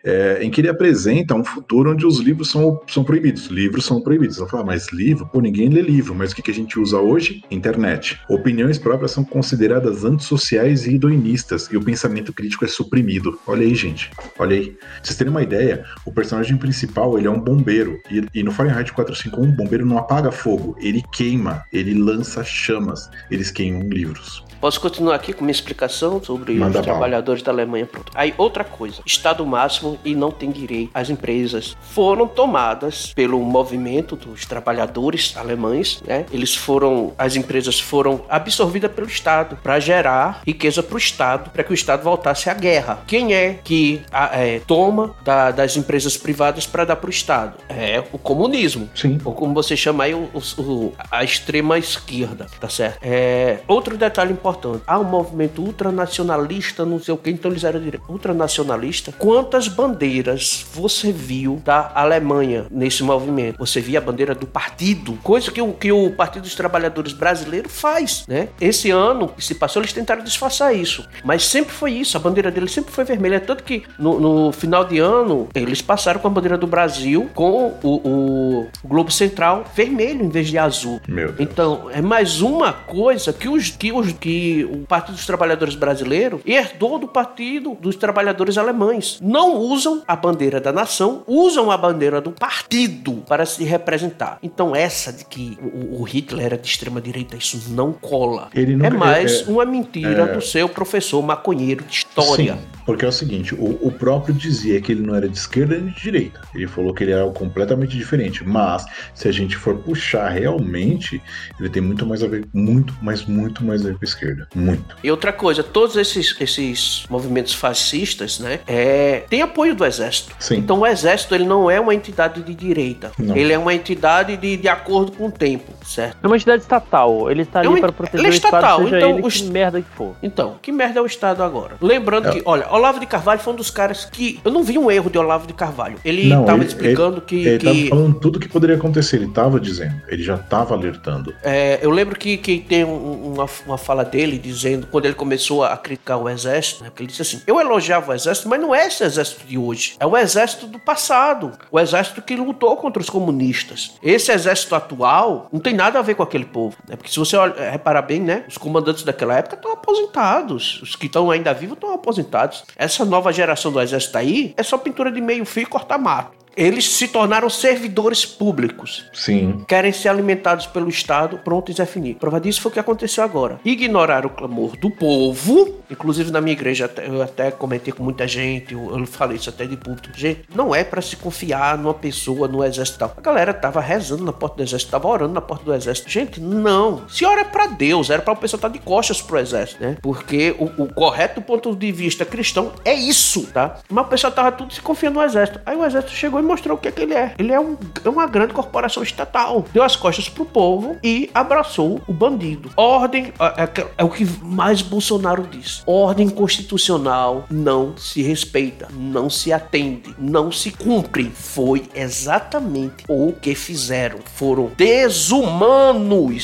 É, em que ele apresenta um futuro onde os livros são, são proibidos. Livros são proibidos. Você fala, mas livro? Pô, ninguém lê livro. Mas o que, que a gente usa hoje? Internet. Opiniões próprias são consideradas antissociais e idoinistas, e o pensamento crítico é suprimido. Olha aí, gente. Olha aí. Pra vocês terem uma ideia, o personagem principal, ele é um bombeiro. E, e no Fahrenheit 451, o bombeiro não apaga fogo, ele queima, ele lança chamas. Eles queimam livros. Posso continuar aqui com minha explicação sobre Manda os trabalhadores da Alemanha? Pronto. Aí, outra coisa: Estado máximo e não tem direito. As empresas foram tomadas pelo movimento dos trabalhadores alemães, né? Eles foram, as empresas foram absorvidas pelo Estado para gerar riqueza para o Estado, para que o Estado voltasse à guerra. Quem é que é, toma da, das empresas privadas para dar para o Estado? É o comunismo. Sim. Ou como você chama aí, o, o, a extrema esquerda, tá certo? É, outro detalhe importante importante. Há um movimento ultranacionalista, não sei o que, então eles eram ultranacionalista. Quantas bandeiras você viu da Alemanha nesse movimento? Você via a bandeira do partido, coisa que o, que o Partido dos Trabalhadores Brasileiro faz, né? Esse ano que se passou, eles tentaram disfarçar isso, mas sempre foi isso, a bandeira deles sempre foi vermelha, tanto que no, no final de ano eles passaram com a bandeira do Brasil com o, o Globo Central vermelho em vez de azul. Então, é mais uma coisa que os que os que o Partido dos Trabalhadores Brasileiro herdou do Partido dos Trabalhadores Alemães. Não usam a bandeira da nação, usam a bandeira do partido para se representar. Então, essa de que o, Hitler era de extrema direita, isso não cola. Não, é mais é, é, uma mentira é... do seu professor maconheiro de história. Sim. Porque é o seguinte, o, o, próprio dizia que ele não era de esquerda nem de direita. Ele falou que ele era completamente diferente. Mas, se a gente for puxar realmente, ele tem muito mais a ver, muito, mas muito mais a ver com a esquerda. Muito. E outra coisa, todos esses, esses movimentos fascistas, né, é, tem apoio do exército. Sim. Então o exército, ele não é uma entidade de direita. Não. Ele é uma entidade de, de acordo com o tempo, certo? É uma entidade estatal. Ele está é ali é para proteger ele é estatal, o Estado, seja então, ele que merda que for. Então, que merda é o Estado agora? Lembrando é. que, olha, Olavo de Carvalho foi um dos caras que. Eu não vi um erro de Olavo de Carvalho. Ele não, tava ele, explicando ele, que. Ele que... tava falando tudo que poderia acontecer, ele tava dizendo. Ele já tava alertando. É, eu lembro que, que tem uma, uma fala dele dizendo, quando ele começou a criticar o exército, né, porque ele disse assim: eu elogiava o exército, mas não é esse exército de hoje. É o exército do passado. O exército que lutou contra os comunistas. Esse exército atual não tem nada a ver com aquele povo. Né? Porque se você reparar bem, né? Os comandantes daquela época estão aposentados. Os que estão ainda vivos estão aposentados. Essa nova geração do exército aí é só pintura de meio fio e cortar mato eles se tornaram servidores públicos. Sim. Querem ser alimentados pelo Estado, pronto e finir. Prova disso foi o que aconteceu agora. Ignorar o clamor do povo, inclusive na minha igreja, eu até comentei com muita gente, eu falei isso até de público. Gente, não é para se confiar numa pessoa, no exército tal. A galera tava rezando na porta do exército, tava orando na porta do exército. Gente, não. Se ora é pra Deus, era pra o pessoal estar tá de costas pro exército, né? Porque o, o correto ponto de vista cristão é isso, tá? Mas o pessoal tava tudo se confiando no exército. Aí o exército chegou e mostrou o que é que ele é. Ele é, um, é uma grande corporação estatal. Deu as costas pro povo e abraçou o bandido. Ordem é, é, é o que mais Bolsonaro diz. Ordem constitucional não se respeita, não se atende, não se cumpre. Foi exatamente o que fizeram. Foram desumanos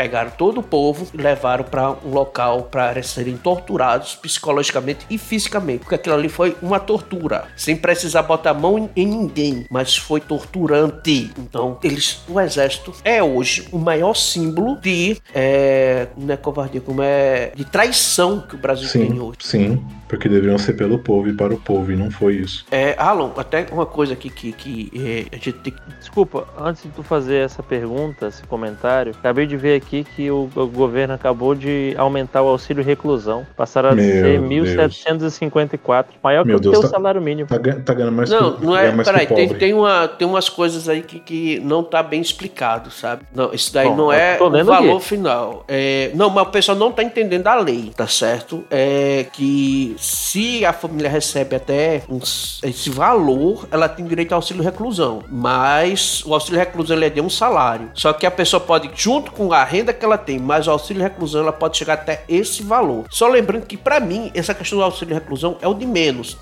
pegaram todo o povo e levaram para um local para serem torturados psicologicamente e fisicamente, porque aquilo ali foi uma tortura, sem precisar botar a mão em ninguém, mas foi torturante. Então, eles, o exército é hoje o maior símbolo de é, não é covardia, como é de traição que o Brasil sim, tem hoje. Sim, porque deveriam ser pelo povo e para o povo, e não foi isso. É, Alan, até uma coisa aqui que, que é, a gente tem que. Desculpa, antes de tu fazer essa pergunta, esse comentário, acabei de ver aqui que o, o governo acabou de aumentar o auxílio reclusão. Passaram a Meu ser Deus. 1.754. Maior Meu que o Deus, teu tá- salário mínimo. Tá, tá ganhando mais Não, que, não é. que Peraí, tem, tem, uma, tem umas coisas aí que, que não tá bem explicado, sabe? Não, isso daí Bom, não é o valor aqui. final. É, não, mas o pessoal não tá entendendo a lei, tá certo? É que se a família recebe até uns- esse valor, ela tem direito ao auxílio reclusão. Mas o auxílio reclusão ele é de um salário. Só que a pessoa pode, junto com a renda que ela tem, mais o auxílio reclusão, ela pode chegar até esse valor. Só lembrando que, pra mim, essa questão do auxílio reclusão é o de menos.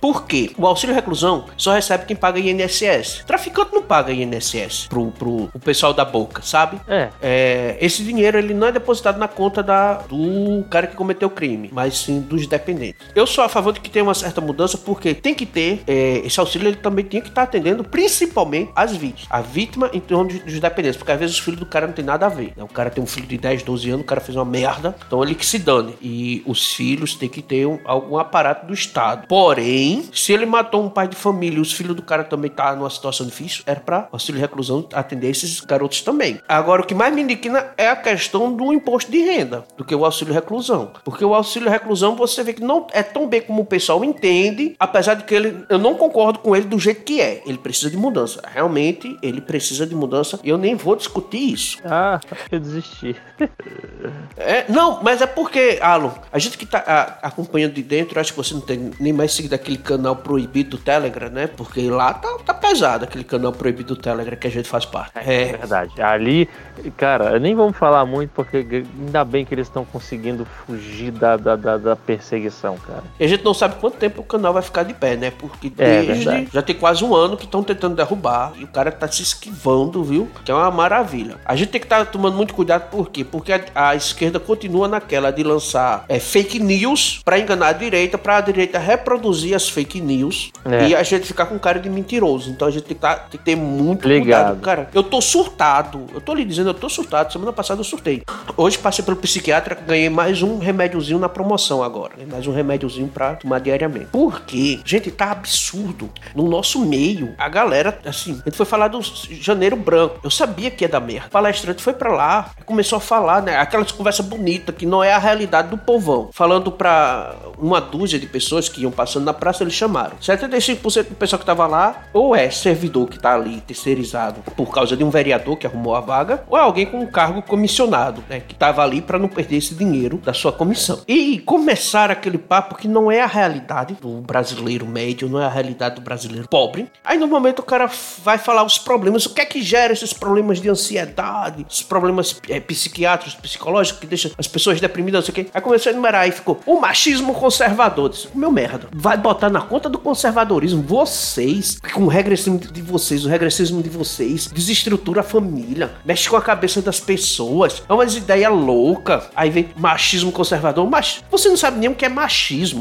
Por quê? O auxílio reclusão só recebe quem paga INSS. Traficante não paga INSS pro, pro, pro pessoal da boca, sabe? É, É, esse dinheiro ele não é depositado na conta da, do cara que cometeu o crime, mas sim dos dependentes. Eu sou a favor de que tenha uma certa mudança, porque tem que ter é, esse auxílio, ele também tem que estar atendendo principalmente as vítimas. A vítima em torno dos, dos dependentes, porque às vezes os filhos do cara não tem nada a ver. né? O cara tem um filho de 10, 12 anos, o cara fez uma merda, então ele que se dane. E os filhos têm que ter um- algum aparato do Estado. Porém, se ele matou um pai de família e os filhos do cara também tá numa situação difícil, era pra auxílio reclusão atender esses garotos também. Agora, o que mais me indigna é a questão do imposto de renda, do que o auxílio reclusão. Porque o auxílio reclusão, você vê que não é tão bem como o pessoal entende, apesar de que ele, eu não concordo com ele do jeito que é. Ele precisa de mudança. Realmente, ele precisa de mudança e eu nem vou discutir isso. ah, eu desisti. É, não, mas é porque, Alan, a gente que tá a- acompanhando de dentro, acho que você não tem nem mais seguido aquele canal proibido do Telegram, né? Porque lá tá, tá pesado aquele canal proibido do Telegram que a gente faz parte. É É, verdade. Ali, cara, nem vamos falar muito, porque ainda bem que eles estão conseguindo fugir da, da, da, da perseguição, cara. e a gente não sabe quanto tempo o canal vai ficar de pé, né? Porque É, desde. verdade. já tem quase um ano que estão tentando derrubar e o cara tá se esquivando, viu? Que é uma maravilha. A gente tem que estar tomando muito cuidado, por quê? Porque a, a esquerda continua naquela de lançar é, fake news pra enganar a direita, pra a direita reproduzir as fake news É. e a gente ficar com cara de mentiroso. Então a gente tem que, tá- tem que ter muito Ligado. cuidado. Cara, eu tô surtado. Eu tô lhe dizendo, eu tô surtado. Semana passada eu surtei. Hoje passei pelo psiquiatra, ganhei mais um remédiozinho na promoção agora. né? Mais um remédiozinho pra tomar diariamente. Porque, gente, tá absurdo. No nosso meio, a galera, assim, a gente foi falar do janeiro branco. Eu sabia que ia dar merda. O palestrante foi pra lá, começou a falar, né? Aquelas conversas bonitas que não é a realidade do povão. Falando pra uma dúzia de pessoas que iam passando na praça, eles chamaram. 75% do pessoal que tava lá, ou é servidor que tá ali terceirizado por causa de um vereador que arrumou a vaga, ou é alguém com um cargo comissionado, né? Que tava ali pra não perder esse dinheiro da sua comissão. E começar aquele papo que não é a realidade do brasileiro médio, não é a realidade do brasileiro pobre. Aí no momento o cara vai falar os problemas, o que é que gera esses problemas de ansiedade, esses problemas é, psiquiátricos, psicológicos, que deixa as pessoas deprimidas, não sei o quê. Aí começou a enumerar e ficou o machismo conservador. Disse, meu merda, vai botar na conta do conservadorismo vocês, com o regressismo de vocês, o regressismo de vocês, desestrutura a família, mexe com a cabeça das pessoas, é umas ideias loucas. Aí vem machismo conservador, mas você não sabe nem o que é machismo,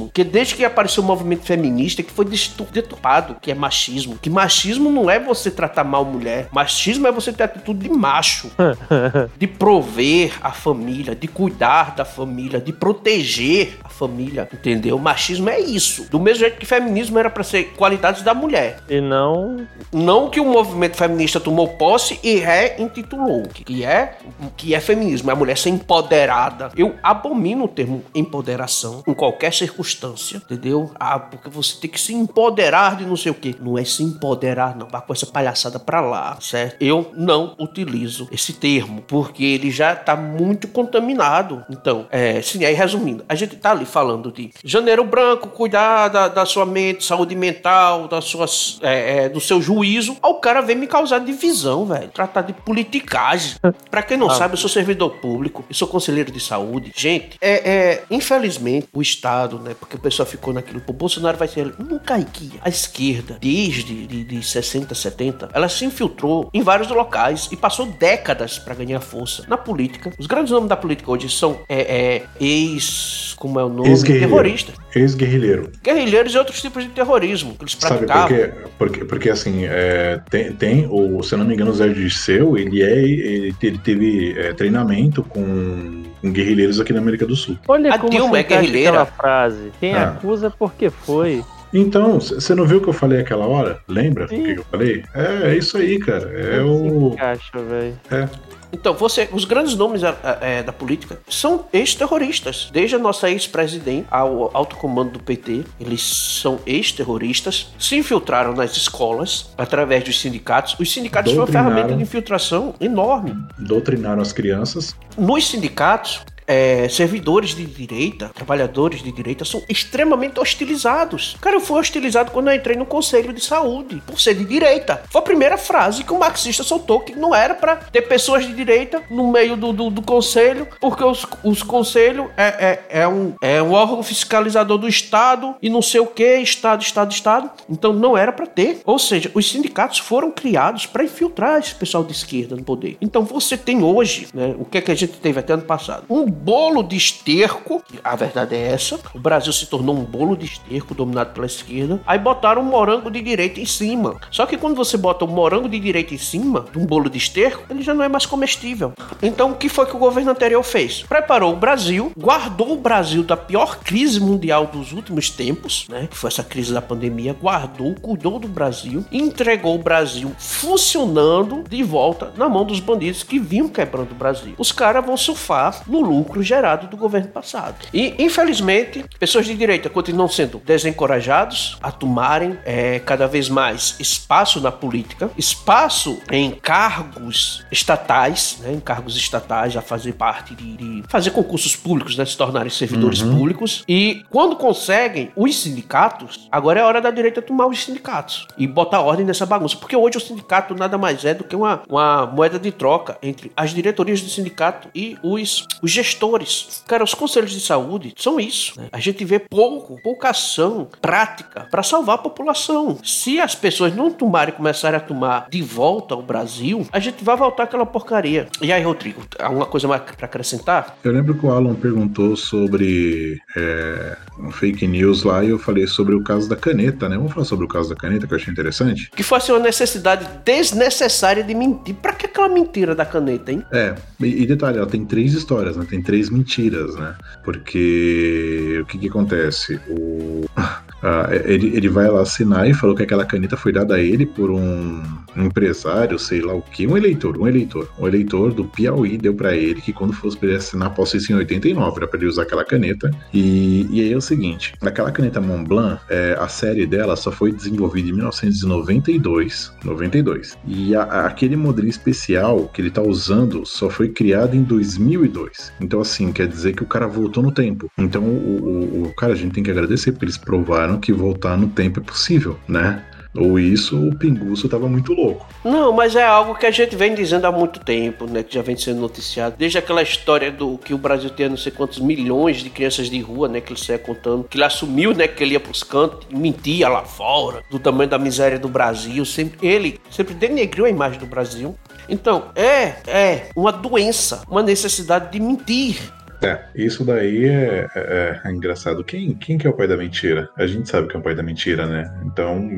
porque desde que apareceu o movimento feminista que foi deturpado que é machismo, que machismo não é você tratar mal mulher, machismo é você ter atitude de macho, de prover a família, de cuidar da família, de proteger a família, entendeu? Machismo é isso. Do mesmo jeito que feminismo era para ser qualidades da mulher. E não. Não que o movimento feminista tomou posse e reintitulou, que é que é feminismo, é a mulher ser empoderada. Eu abomino o termo empoderação em qualquer circunstância, entendeu? Ah, porque você tem que se empoderar de não sei o que. Não é se empoderar, não. Vá com essa palhaçada pra lá, certo? Eu não utilizo esse termo, porque ele já tá muito contaminado. Então, é, sim, aí resumindo, a gente tá ali falando de janeiro branco, cuidar da, da sua mente, saúde mental, das suas, é, é, do seu juízo. Aí o cara vem me causar divisão, velho. Tratar de politicagem. Pra quem não Ah. sabe, eu sou servidor público, eu sou conselheiro de saúde. Gente, é, é, infelizmente, o Estado, né? Porque o pessoal ficou naquilo, o Bolsonaro vai ser. Nunca que a esquerda, desde de, de 60, 70, ela se infiltrou em vários locais e passou décadas pra ganhar força. na política. Os grandes nomes da política hoje são é, é, ex. Como é o nome? Terroristas. Ex-guerrilheiro. Guerrilheiros e outros tipos de terrorismo que eles praticavam. Sabe por quê? Porque, porque assim, é, tem, tem, o, se eu não me engano, o Zé Dirceu, ele, é, ele, ele teve é, treinamento com, com, guerrilheiros aqui na América do Sul. Olha a como Dilma é guerrilheira. Frase. Quem ah. acusa porque foi. Então, você não viu o que eu falei aquela hora? Lembra Sim. o que eu falei? É, é isso aí, cara. É o. Encaixa, velho. É. Então, você, os grandes nomes é, da política são ex-terroristas. Desde a nossa ex-presidente ao alto comando do PT, eles são ex-terroristas, se infiltraram nas escolas através dos sindicatos. Os sindicatos são uma ferramenta de infiltração enorme. Doutrinaram as crianças. Nos sindicatos, é, servidores de direita, trabalhadores de direita, são extremamente hostilizados. Cara, eu fui hostilizado quando eu entrei no Conselho de Saúde, por ser de direita. Foi a primeira frase que o marxista soltou, que não era para ter pessoas de direita no meio do, do, do conselho, porque os, os conselhos é, é, é, um, é um órgão fiscalizador do Estado e não sei o que, Estado, Estado, Estado. Então não era para ter. Ou seja, os sindicatos foram criados para infiltrar esse pessoal de esquerda no poder. Então você tem hoje, né, o que, é que a gente teve até ano passado? Um bolo de esterco, a verdade é essa, o Brasil se tornou um bolo de esterco dominado pela esquerda, aí botaram um morango de direita em cima. Só que quando você bota um morango de direita em cima de um bolo de esterco, ele já não é mais comestível. Então o que foi que o governo anterior fez? Preparou o Brasil, guardou o Brasil da pior crise mundial dos últimos tempos, né? Que foi essa crise da pandemia, guardou, cuidou do Brasil, entregou o Brasil funcionando de volta na mão dos bandidos que vinham quebrando o Brasil. Os caras vão surfar no lucro lucro gerado do governo passado. E, infelizmente, pessoas de direita continuam sendo desencorajados a tomarem é, cada vez mais espaço na política, espaço em cargos estatais, né, em cargos estatais, a fazer parte de, de fazer concursos públicos, né, se tornarem servidores uhum. públicos. E quando conseguem os sindicatos, agora é hora da direita tomar os sindicatos e botar ordem nessa bagunça. Porque hoje o sindicato nada mais é do que uma, uma moeda de troca entre as diretorias do sindicato e os, os gestores gestores. Cara, os conselhos de saúde são isso. Né? A gente vê pouco, pouca ação prática para salvar a população. Se as pessoas não tomarem e começarem a tomar de volta o Brasil, a gente vai voltar aquela porcaria. E aí, Rodrigo, alguma coisa mais para acrescentar? Eu lembro que o Alan perguntou sobre é, um fake news lá e eu falei sobre o caso da caneta, né? Vamos falar sobre o caso da caneta que eu achei interessante. Que fosse uma necessidade desnecessária de mentir. Para que aquela mentira da caneta, hein? É, e, e detalhe, ela tem três histórias, né? Tem três mentiras, né? Porque o que, que acontece? O, ah, ele, ele vai lá assinar e falou que aquela caneta foi dada a ele por um empresário, sei lá o que, um eleitor, um eleitor, um eleitor do Piauí deu para ele que quando fosse para ele assinar posse isso em 89, era para ele usar aquela caneta. E, e aí é o seguinte, aquela caneta Montblanc, é, a série dela só foi desenvolvida em 1992, 92. E a, a, aquele modelo especial que ele tá usando só foi criado em 2002. Então assim, quer dizer que o cara voltou no tempo. Então o, o, o cara, a gente tem que agradecer porque eles provaram que voltar no tempo é possível, né? Ou isso, o Pinguço estava muito louco. Não, mas é algo que a gente vem dizendo há muito tempo, né? Que já vem sendo noticiado. Desde aquela história do que o Brasil tem não sei quantos milhões de crianças de rua, né? Que ele saia contando. Que ele assumiu, né? Que ele ia pros cantos e mentia lá fora. Do tamanho da miséria do Brasil. Sempre, ele sempre denegriu a imagem do Brasil. Então, é, é uma doença, uma necessidade de mentir. É, isso daí é, é, é, engraçado. Quem, quem que é o pai da mentira? A gente sabe que é o pai da mentira, né? Então,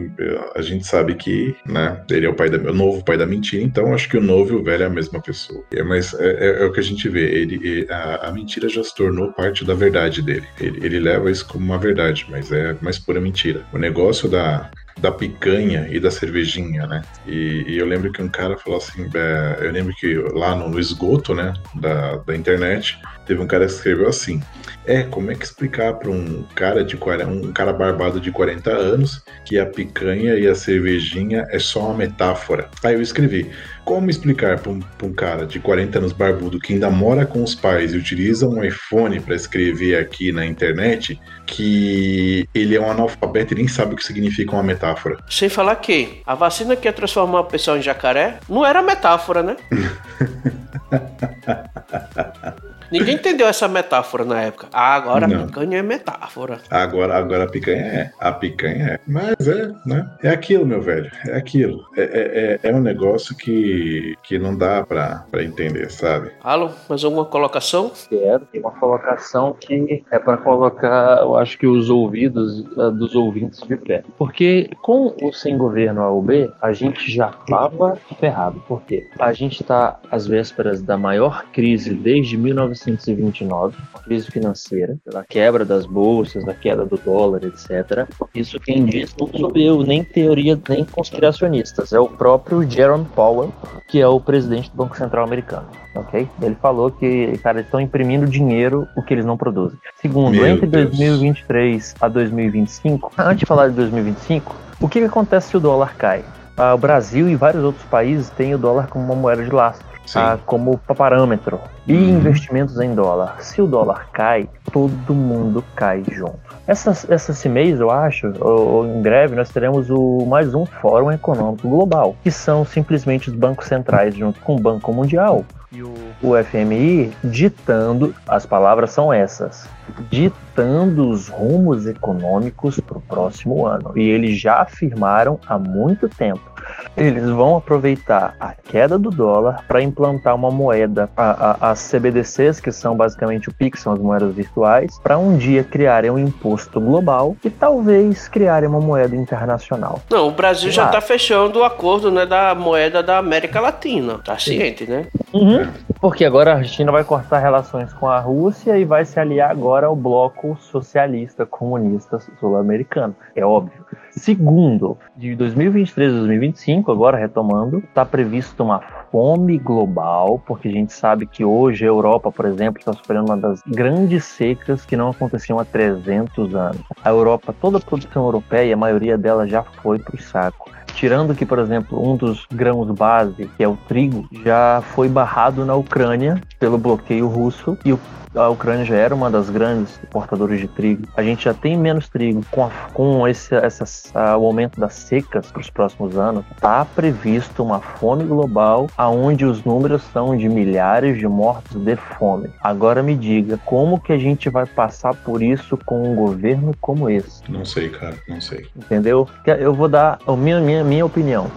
a gente sabe que, né, ele é o pai da, o novo pai da mentira, então acho que o novo e o velho é a mesma pessoa. É, mas é, é, é o que a gente vê, ele, a, a, mentira já se tornou parte da verdade dele. Ele, ele leva isso como uma verdade, mas é mais pura mentira. O negócio da, da picanha e da cervejinha, né? E, e, eu lembro que um cara falou assim, é, eu lembro que lá no, esgoto, né, da, da internet, teve um cara que escreveu assim, é, como é que explicar para um cara de 40, um cara barbado de 40 anos que a picanha e a cervejinha é só uma metáfora? Aí eu escrevi, como explicar para um, um, cara de 40 anos barbudo que ainda mora com os pais e utiliza um iPhone para escrever aqui na internet que ele é um analfabeto e nem sabe o que significa uma metáfora? Sem falar que a vacina que ia transformar a pessoa em jacaré não era metáfora, né? Ninguém entendeu essa metáfora na época. Ah, agora Não. a picanha é metáfora. Agora, agora a picanha é. A picanha é. Mas é, né? É aquilo, meu velho. É aquilo. É, é, é, é um negócio que, que não dá pra, pra entender, sabe? Alô, mais alguma colocação? Quero. Tem uma colocação que é para colocar, eu acho que os ouvidos uh, dos ouvintes de pé. Porque com o sem governo A ou B, a gente já tava ferrado. Por quê? A gente tá às vésperas da maior crise desde 1929, uma crise financeira, pela quebra das bolsas, da queda do dólar, etc. Isso quem diz não sou eu, nem teoria, nem conspiracionistas, é o próprio Jerome Powell, que é o presidente do Banco Central americano. Ok? Ele falou que, cara, eles estão imprimindo dinheiro o que eles não produzem. Segundo, Meu entre Deus. 2023 a 2025, antes de falar de 2025, o que, que acontece se o dólar cai? Ah, o Brasil e vários outros países têm o dólar como uma moeda de lastro ah, como parâmetro. E uhum. investimentos em dólar. Se o dólar cai, todo mundo cai junto. Essa, esse mês, eu acho, ou, ou, em breve, nós teremos o, mais um Fórum Econômico Global, que são simplesmente os bancos centrais junto com o Banco Mundial e o, o FMI ditando, as palavras são essas, ditando os rumos econômicos para o próximo ano. E eles já afirmaram há muito tempo. Eles vão aproveitar a queda do dólar para implantar uma moeda, a, a, as CBDCs, que são basicamente o PIX, são as moedas virtuais, para um dia criarem um imposto global e talvez criarem uma moeda internacional. Não, o Brasil já está fechando o acordo né, da moeda da América Latina. Tá ciente, né? Uhum. Porque agora a China vai cortar relações com a Rússia e vai se aliar agora ao bloco socialista comunista sul-americano. É óbvio. Segundo, de 2023 a 2025, agora retomando, está previsto uma fome global, porque a gente sabe que hoje a Europa, por exemplo, está sofrendo uma das grandes secas que não aconteciam há 300 anos. A Europa, toda a produção europeia, a maioria dela já foi para o saco. Tirando que, por exemplo, um dos grãos base, que é o trigo, já foi barrado na Ucrânia pelo bloqueio russo e a Ucrânia já era uma das grandes exportadoras de trigo. A gente já tem menos trigo. Com, a, com esse essas, a, o aumento das secas para os próximos anos, está previsto uma fome global aonde os números são de milhares de mortos de fome. Agora me diga, como que a gente vai passar por isso com um governo como esse? Não sei, cara, não sei. Entendeu? Eu vou dar a minha, minha, minha opinião.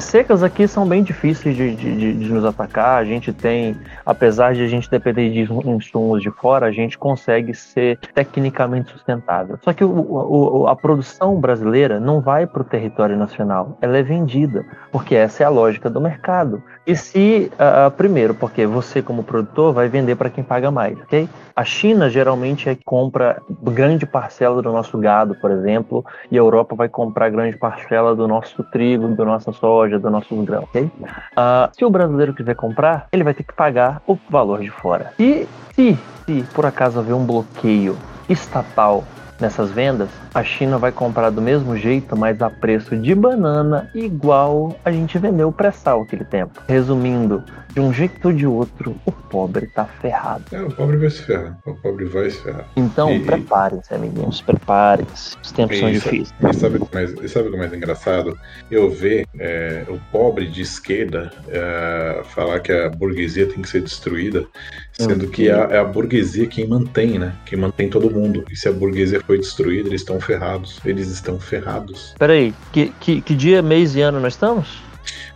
Secas aqui são bem difíceis de, de, de, nos atacar. A gente tem, apesar de a gente depender de insumos de fora, a gente consegue ser tecnicamente sustentável. Só que o, o, a produção brasileira não vai para o território nacional, ela é vendida, porque essa é a lógica do mercado. E se, uh, primeiro, porque você como produtor vai vender para quem paga mais, ok? A China geralmente é que compra grande parcela do nosso gado, por exemplo, e a Europa vai comprar grande parcela do nosso trigo, da nossa soja, do nosso grão, ok? Uh, se o brasileiro quiser comprar, ele vai ter que pagar o valor de fora. E se, se por acaso haver um bloqueio estatal nessas vendas, a China vai comprar do mesmo jeito, mas a preço de banana igual a gente vendeu pré-sal aquele tempo. Resumindo, de um jeito ou de outro, o pobre tá ferrado. É, o pobre vai se ferrar. O pobre vai se ferrar. Então, e, preparem-se, amiguinhos, preparem-se. Os tempos são difíceis. E sabe mais, sabe o que é mais engraçado? Eu ver é, o pobre de esquerda é, falar que a burguesia tem que ser destruída, sendo que é, é a burguesia quem mantém, né? Quem mantém todo mundo. E se a burguesia foi destruída, eles estão ferrados. Eles estão ferrados. Peraí, que, que, que dia, mês e ano nós estamos?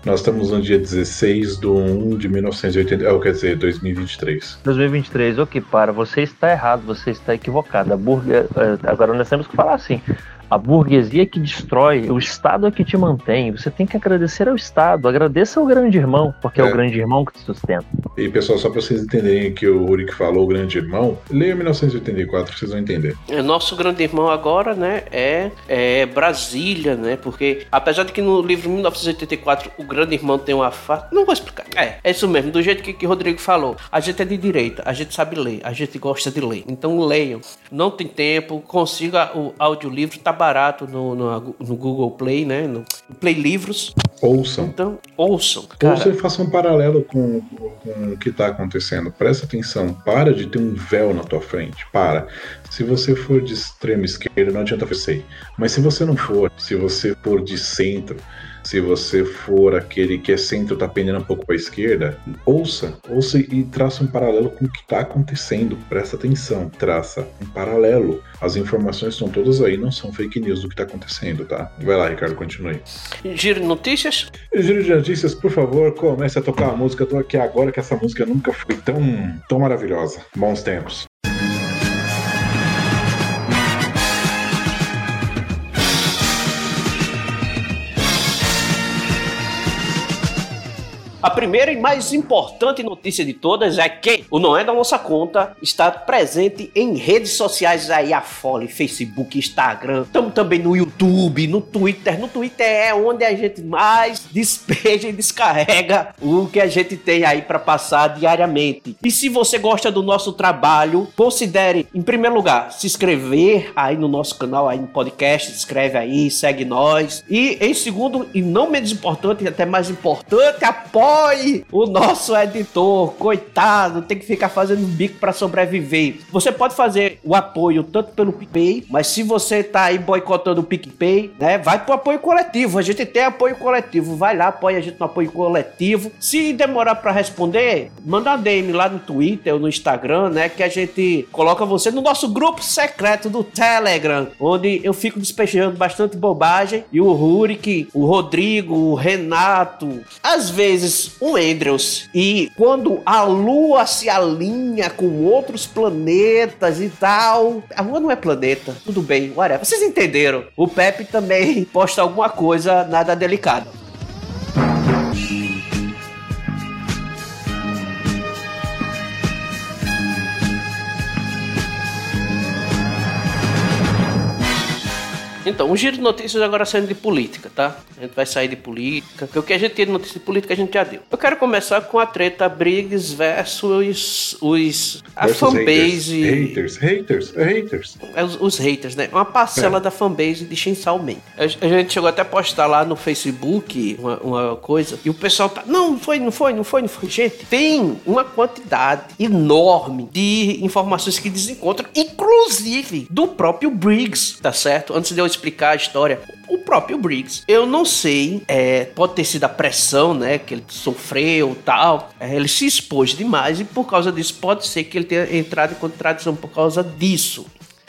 Nós estamos no dia 16 de 1 de 1980, oh, quer dizer, 2023. 2023, ok, para, você está errado, você está equivocado. A burger, eh, agora nós temos que falar assim, a burguesia que destrói, o Estado é que te mantém. Você tem que agradecer ao Estado. Agradeça ao grande irmão, porque é, é o grande irmão que te sustenta. E pessoal, só para vocês entenderem que o Uric falou, o grande irmão, leia 1984, vocês vão entender. É, nosso grande irmão agora, né, é, é Brasília, né? Porque apesar de que no livro 1984 o grande irmão tem uma face. Não vou explicar. É, é isso mesmo, do jeito que, que o Rodrigo falou. A gente é de direita, a gente sabe ler, a gente gosta de ler. Então leiam. Não tem tempo, consiga o audiolivro, tá barato no, no, no Google Play, né? No Play Livros. Ouçam. Então, ouçam. Cara. Ouçam e façam um paralelo com, com o que está acontecendo. Presta atenção. Para de ter um véu na tua frente. Para. Se você for de extrema esquerda, não adianta você. Mas se você não for, se você for de centro, Se você for aquele que é centro, tá pendendo um pouco para a esquerda, ouça, ouça e traça um paralelo com o que está acontecendo. Presta atenção, traça um paralelo. As informações estão todas aí, não são fake news do que está acontecendo, tá? Vai lá, Ricardo, continue. Giro de notícias? Giro de notícias, por favor, comece a tocar a música. Tô aqui agora que essa música nunca foi tão, tão maravilhosa. Bons tempos. A primeira e mais importante notícia de todas é que o Não é da Nossa Conta está presente em redes sociais aí, a Fole, Facebook, Instagram. Estamos também no YouTube, no Twitter. No Twitter é onde a gente mais despeja e descarrega o que a gente tem aí para passar diariamente. E se você gosta do nosso trabalho, considere, em primeiro lugar, se inscrever aí no nosso canal, aí no podcast. Se inscreve aí, segue nós. E em segundo, e não menos importante, até mais importante, apoie apoie o nosso editor, coitado, tem que ficar fazendo bico para sobreviver. Você pode fazer o apoio tanto pelo PicPay, mas se você tá aí boicotando o PicPay, né, vai pro apoio coletivo. A gente tem apoio coletivo, vai lá, apoia a gente no apoio coletivo. Se demorar para responder, manda uma DM lá no Twitter ou no Instagram, né, que a gente coloca você no nosso grupo secreto do Telegram, onde eu fico despejando bastante bobagem e o Rurik, o Rodrigo, o Renato, às vezes um Andrews. E quando a Lua se alinha com outros planetas e tal. A Lua não é planeta, tudo bem, whatever. Vocês entenderam? O Pepe também posta alguma coisa nada delicada. Então, um giro de notícias agora saindo de política, tá? A gente vai sair de política, porque o que a gente tem de notícia de política a gente já deu. Eu quero começar com a treta Briggs versus os. a Versus fanbase. Haters, haters, haters. É os, os haters, né? Uma parcela É. da fanbase de Chainsaw Man. A, a gente chegou até a postar lá no Facebook uma, uma coisa e o pessoal tá. Não, não foi, não foi, não foi, não foi. Gente, tem uma quantidade enorme de informações que desencontram, inclusive do próprio Briggs, tá certo? Antes de eu explicar a história, o próprio Briggs. Eu não sei, é, pode ter sido a pressão, né, que ele sofreu tal. É, ele se expôs demais e por causa disso pode ser que ele tenha entrado em contradição por causa disso.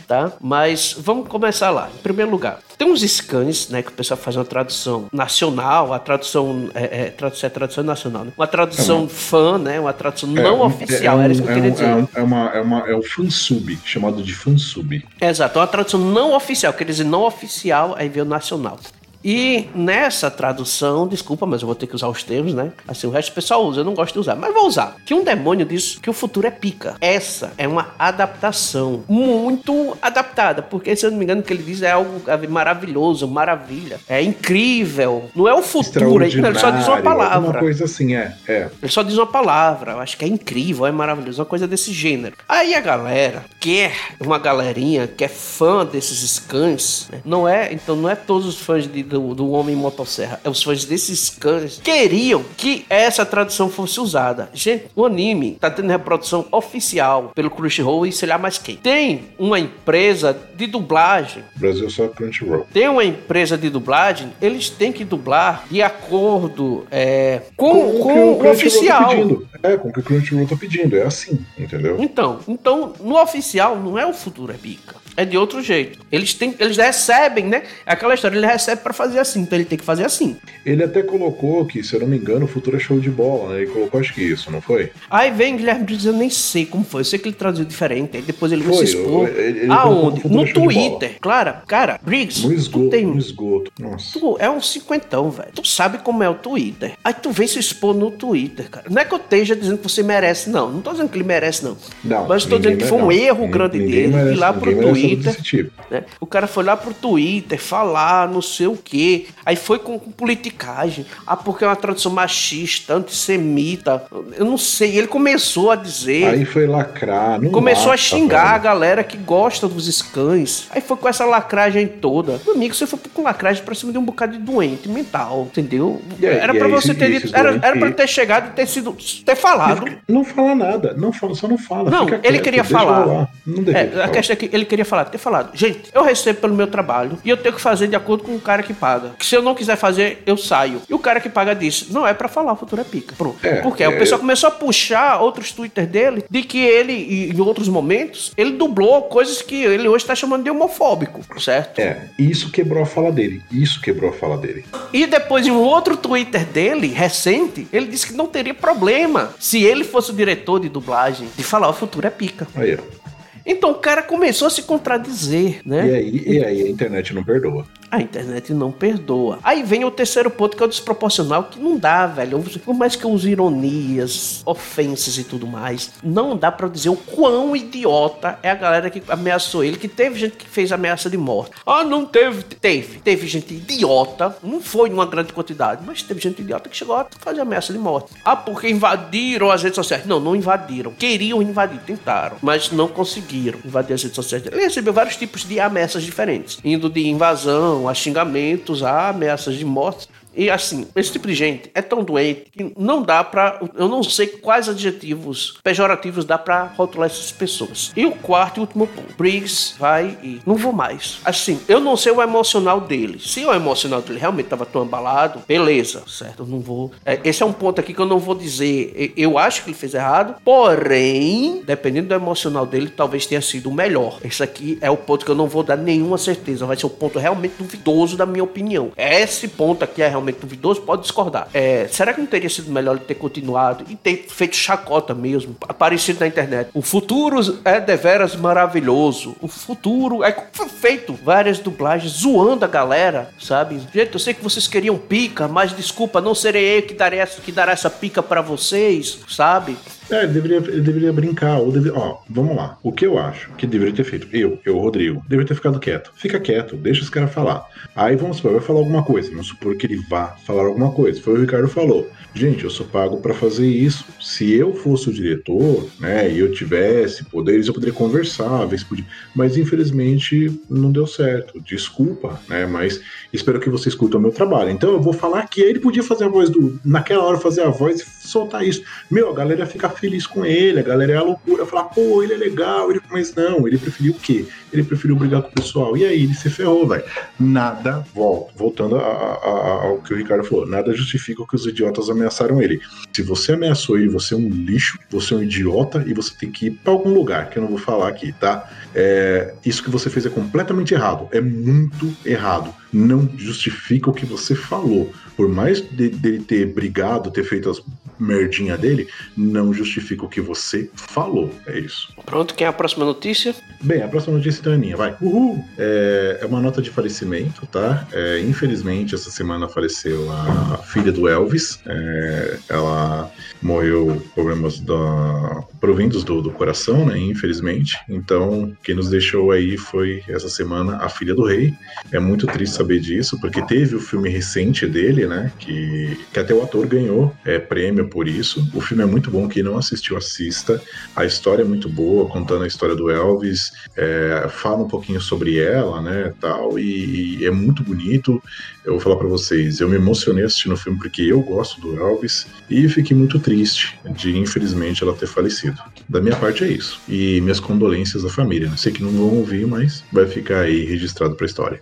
Tá? Mas vamos começar lá. Em primeiro lugar, tem uns scans, né, que o pessoal faz uma tradução nacional, a tradução é, é, tradução, é tradução nacional, né? Uma tradução fã, né, uma tradução não É, oficial, é, era um- isso que eu é queria um- dizer. É, um- é uma, é, uma, é o fansub, chamado de fansub. Exato, é uma tradução não oficial, quer dizer não oficial, aí veio nacional. E nessa tradução, desculpa, mas eu vou ter que usar os termos, né? Assim, o resto do pessoal usa, eu não gosto de usar, mas vou usar. Que um demônio diz que o futuro é pica. Essa é uma adaptação muito adaptada, porque se eu não me engano o que ele diz é algo maravilhoso, maravilha, é incrível. Não é o futuro, ele só diz uma palavra. Alguma coisa assim, é. é. Ele só diz uma palavra, eu acho que é incrível, é maravilhoso, uma coisa desse gênero. Aí a galera, que é uma galerinha que é fã desses scans, né? não é, então não é todos os fãs de- do, do Homem Motosserra, é os fãs desses scans, queriam que essa tradução fosse usada. Gente, o anime tá tendo reprodução oficial pelo Crunchyroll e sei lá mais quem. Tem uma empresa de dublagem Brasil só Crunchyroll. tem uma empresa de dublagem, eles têm que dublar de acordo é, com, o que com o, Crunchyroll Tá oficial. pedindo. É, com o que o Crunchyroll tá pedindo. É assim, entendeu? Então, então, no oficial não é o futuro é bica. É de outro jeito. Eles têm, eles recebem, né? É Aquela história, ele recebe pra fazer assim, então ele tem que fazer assim. Ele até colocou que, se eu não me engano, o futuro é show de bola, né? Ele colocou, acho que isso, não foi? Aí vem Guilherme Briggs, eu nem sei como foi. Eu sei que ele traduziu diferente. Aí depois ele Foi, se ele Aonde? No bola. Twitter. Clara, cara, Briggs, No esgoto, tem no esgoto. Nossa. Tu é um cinquentão, velho. Tu sabe como é o Twitter. Aí tu vem se expor no Twitter, cara. Não é que eu esteja dizendo que você merece, não. Não tô dizendo que ele merece, não. Não, Mas tô dizendo que foi um erro grande dele. ir lá pro algo Twitter. tipo. né? O cara foi lá pro Twitter falar não sei o quê. Aí foi com, com politicagem. Ah, porque é uma tradução machista, antissemita. Eu não sei. Ele começou a dizer. Aí foi lacrar. Começou a xingar a velho. galera que gosta dos scans. Aí foi com essa lacragem toda. Meu amigo, você foi com lacragem pra cima de um bocado de doente mental, entendeu? E era e pra você ter dito. Era, era pra ter chegado e ter sido. ter falado. Não fala nada, não fala, só não fala. Não, ele queria falar. Não É, a questão é que ele queria falar, ter falado. Gente, eu recebo pelo meu trabalho e eu tenho que fazer de acordo com o cara que paga. Se eu não quiser fazer, eu saio. E o cara que paga disse: não é para falar, o futuro é pica. Pronto. É, Porque é, o pessoal começou a puxar outros Twitter dele de que ele, e- em outros momentos, ele dublou coisas que ele hoje tá chamando de homofóbico, certo? É, isso quebrou a fala dele. Isso quebrou a fala dele. E depois, em um outro Twitter dele, recente, ele disse que não teria problema se ele fosse o diretor de dublagem de falar o futuro é pica. Aí, ó. Então o cara começou a se contradizer, né? E aí, e aí a internet não perdoa. A internet não perdoa. Aí vem o terceiro ponto, que é o desproporcional, que não dá, velho. Por mais que eu use ironias, ofensas e tudo mais, não dá pra dizer o quão idiota é a galera que ameaçou ele, que teve gente que fez ameaça de morte. Ah, não teve. Teve. Teve gente idiota, não foi numa grande quantidade, mas teve gente idiota que chegou a fazer ameaça de morte. Ah, porque invadiram as redes sociais. Não, não invadiram. Queriam invadir, tentaram, mas não conseguiram invadir as redes sociais. Ele recebeu vários tipos de ameaças diferentes, indo de invasão a xingamentos, a ameaças de morte. E assim, esse tipo de gente é tão doente que não dá pra. Eu não sei quais adjetivos pejorativos dá pra rotular essas pessoas. E o quarto e último ponto. Briggs vai e. Não vou mais. Assim, eu não sei o emocional dele. Se o emocional dele realmente tava tão abalado, beleza, certo? Eu não vou. é, esse é um ponto aqui que eu não vou dizer. Eu acho que ele fez errado. Porém, dependendo do emocional dele, talvez tenha sido o melhor. Esse aqui é o ponto que eu não vou dar nenhuma certeza. Vai ser o ponto realmente duvidoso da minha opinião. Esse ponto aqui é realmente duvidoso, pode discordar. É, será que não teria sido melhor ele ter continuado e ter feito chacota mesmo, aparecido na internet? O futuro é deveras maravilhoso. O futuro é feito várias dublagens zoando a galera, sabe? Gente, eu sei que vocês queriam pica, mas desculpa, não serei eu que darei essa, que dará essa pica pra vocês, sabe? É, ele deveria, ele deveria brincar. Ou ó, vamos lá. O que eu acho que deveria ter feito? Eu, eu, Rodrigo, deveria ter ficado quieto. Fica quieto, deixa os caras falar. Aí vamos supor, vai falar alguma coisa. Vamos supor que ele vá falar alguma coisa. Foi o que Ricardo falou. Gente, eu sou pago pra fazer isso. Se eu fosse o diretor, né, e eu tivesse poderes, eu poderia conversar, ver se podia. Mas infelizmente não deu certo. Desculpa, né? Mas espero que vocês curtam o meu trabalho. Então eu vou falar. Aí ele podia fazer a voz do. Naquela hora fazer a voz e soltar isso. Meu, a galera fica feliz com ele, a galera é a loucura, falar, pô, ele é legal, ele... mas não, ele preferiu o quê? Ele preferiu brigar com o pessoal. E aí ele se ferrou, velho. Nada, volta, voltando a- a- a- ao que o Ricardo falou, nada justifica o que os idiotas ameaçaram ele. Se você ameaçou ele, você é um lixo, você é um idiota e você tem que ir pra algum lugar, que eu não vou falar aqui, tá? É, isso que você fez é completamente errado, é muito errado. Não justifica o que você falou. Por mais de- dele ter brigado, ter feito as merdinha dele, não justifica o que você falou. É isso. Pronto, quem é a próxima notícia? Bem, a próxima notícia então é minha, vai. Uhul! É, é uma nota de falecimento, tá? É, infelizmente, essa semana faleceu a filha do Elvis. É, ela morreu por problemas da, provindos do, do coração, né? Infelizmente. Então, quem nos deixou aí foi essa semana a filha do rei. É muito triste saber disso, porque teve o filme recente dele, né? Que, que até o ator ganhou é, prêmio por isso. O filme é muito bom, quem não assistiu, assista. A história é muito boa, contando a história do Elvis, é, fala um pouquinho sobre ela, né, tal, e, e é muito bonito. Eu vou falar pra vocês, eu me emocionei assistindo o filme porque eu gosto do Elvis e fiquei muito triste de, infelizmente, ela ter falecido. Da minha parte é isso. E minhas condolências à família. né? Sei que não vão ouvir, mas vai ficar aí registrado pra história.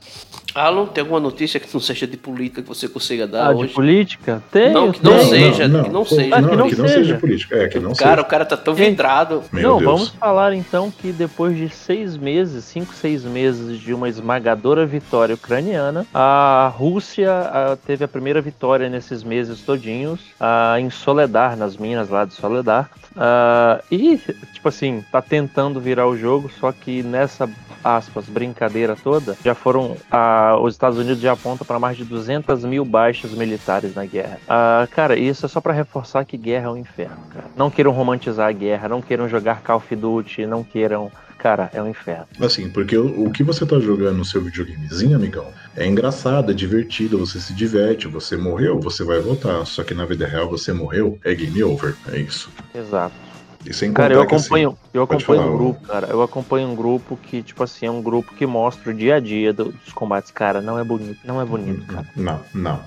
Alan, tem alguma notícia que não seja de política que você consiga dar Ah, de hoje? política? Tem. Não, que não seja, que não seja. Que não que não seja. seja política. É, que não cara, seja. o cara tá tão vidrado. Meu não, Deus. vamos falar então que depois de seis meses, cinco, seis meses de uma esmagadora vitória ucraniana, a Rússia ah, teve a primeira vitória nesses meses todinhos ah, em Soledar, nas minas lá de Soledar. Ah, e, tipo assim, tá tentando virar o jogo, só que nessa, aspas, brincadeira toda, já foram. Ah, os Estados Unidos já apontam para mais de 200 mil baixas militares na guerra. Ah, cara, isso é só para reforçar que guerra é um inferno, cara. Não queiram romantizar a guerra, não queiram jogar Call of Duty, não queiram. Cara, é um inferno. Assim, porque o, o que você tá jogando no seu videogamezinho, amigão, é engraçado, é divertido, você se diverte, você morreu, você vai voltar. Só que na vida real você morreu, é game over. É isso. Exato. E sem Cara, eu assim, acompanho, eu pode acompanho falar, um grupo, cara. Eu acompanho um grupo que, tipo assim, é um grupo que mostra o dia a dia do- dos combates. Cara, não é bonito, não é bonito, cara. Não, não.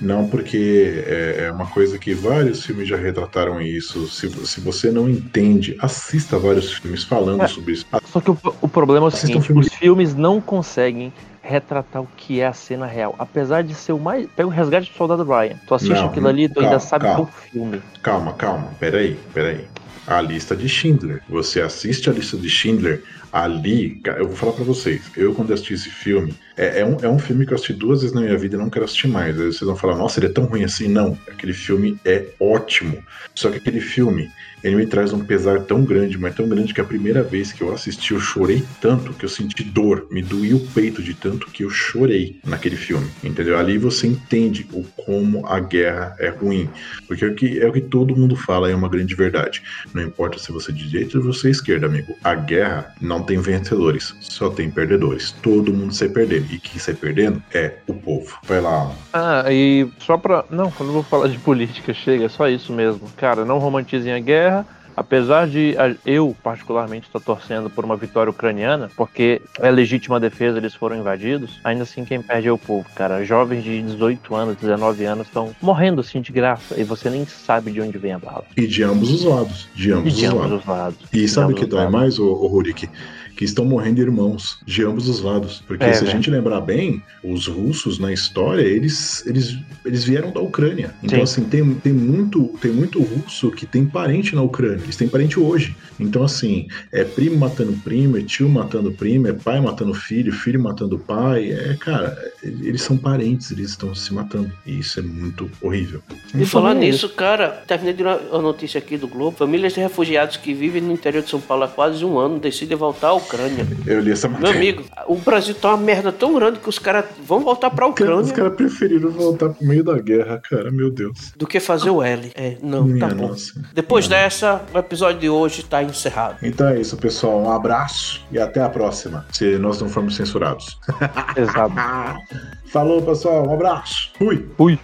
Não, porque é, é uma coisa que vários filmes já retrataram isso. Se, se você não entende, assista vários filmes falando É. sobre isso. Só que o, o problema é o Assista seguinte, os filmes não conseguem retratar o que é a cena real. Apesar de ser o mais. Pega o resgate do soldado Ryan. Tu assiste Não, aquilo ali, tu calma, ainda sabe calma. do filme. Calma, calma, peraí, peraí. A lista de Schindler. Você assiste a lista de Schindler ali. Eu vou falar pra vocês. Eu, quando assisti esse filme, é, é um, é um filme que eu assisti duas vezes na minha vida e não quero assistir mais. Aí vocês vão falar, nossa, ele é tão ruim assim. Não, aquele filme é ótimo. Só que aquele filme, ele me traz um pesar tão grande, mas tão grande que a primeira vez que eu assisti, eu chorei tanto que eu senti dor. Me doía o peito de tanto que eu chorei naquele filme. Entendeu? Ali você entende o como a guerra é ruim. Porque é o que, é o que todo mundo fala, é uma grande verdade. Não importa se você é de direita ou você é esquerda, amigo. A guerra não tem vencedores, só tem perdedores. Todo mundo sai perdendo. E quem sai perdendo é o povo. Vai lá. Ah, e só pra. Não, eu não vou falar de política, chega, é só isso mesmo. Cara, não romantizem a guerra. Apesar de eu, particularmente, estar torcendo por uma vitória ucraniana, porque é legítima defesa, eles foram invadidos, ainda assim quem perde é o povo, cara. Jovens de 18 anos, 19 anos estão morrendo assim de graça e você nem sabe de onde vem a bala. E de ambos os lados. De E ambos de os ambos lados. os lados. E De sabe o que dói lados. mais, ô, ô Rurik? Que estão morrendo irmãos de ambos os lados. Porque É, se a velho. gente lembrar bem, os russos na história, eles, eles, eles vieram da Ucrânia. Então, Sim. assim, tem, tem, muito, tem muito russo que tem parente na Ucrânia. Eles têm parente hoje. Então, assim, é primo matando primo, é tio matando primo, é pai matando filho, filho matando pai. É, cara, eles são parentes, eles estão se matando. E isso é muito horrível. E falar Então, é nisso, cara, terminei de uma notícia aqui do Globo. Famílias de refugiados que vivem no interior de São Paulo há quase um ano decidem voltar à Ucrânia. Eu li essa Meu matéria. amigo, o Brasil tá uma merda tão grande que os caras vão voltar pra Cara, Os Ucrânia caras preferiram voltar pro meio da guerra, cara, meu Deus. do que fazer o L. É, não, Minha tá bom. nossa. Depois dessa, o episódio de hoje tá encerrado. Então é isso, pessoal. Um abraço e até a próxima. Se nós não formos censurados. Exato. Falou, pessoal. Um abraço. Fui. Fui.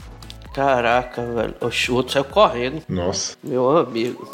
Caraca, velho. Oxe, O outro saiu correndo, Nossa. meu amigo.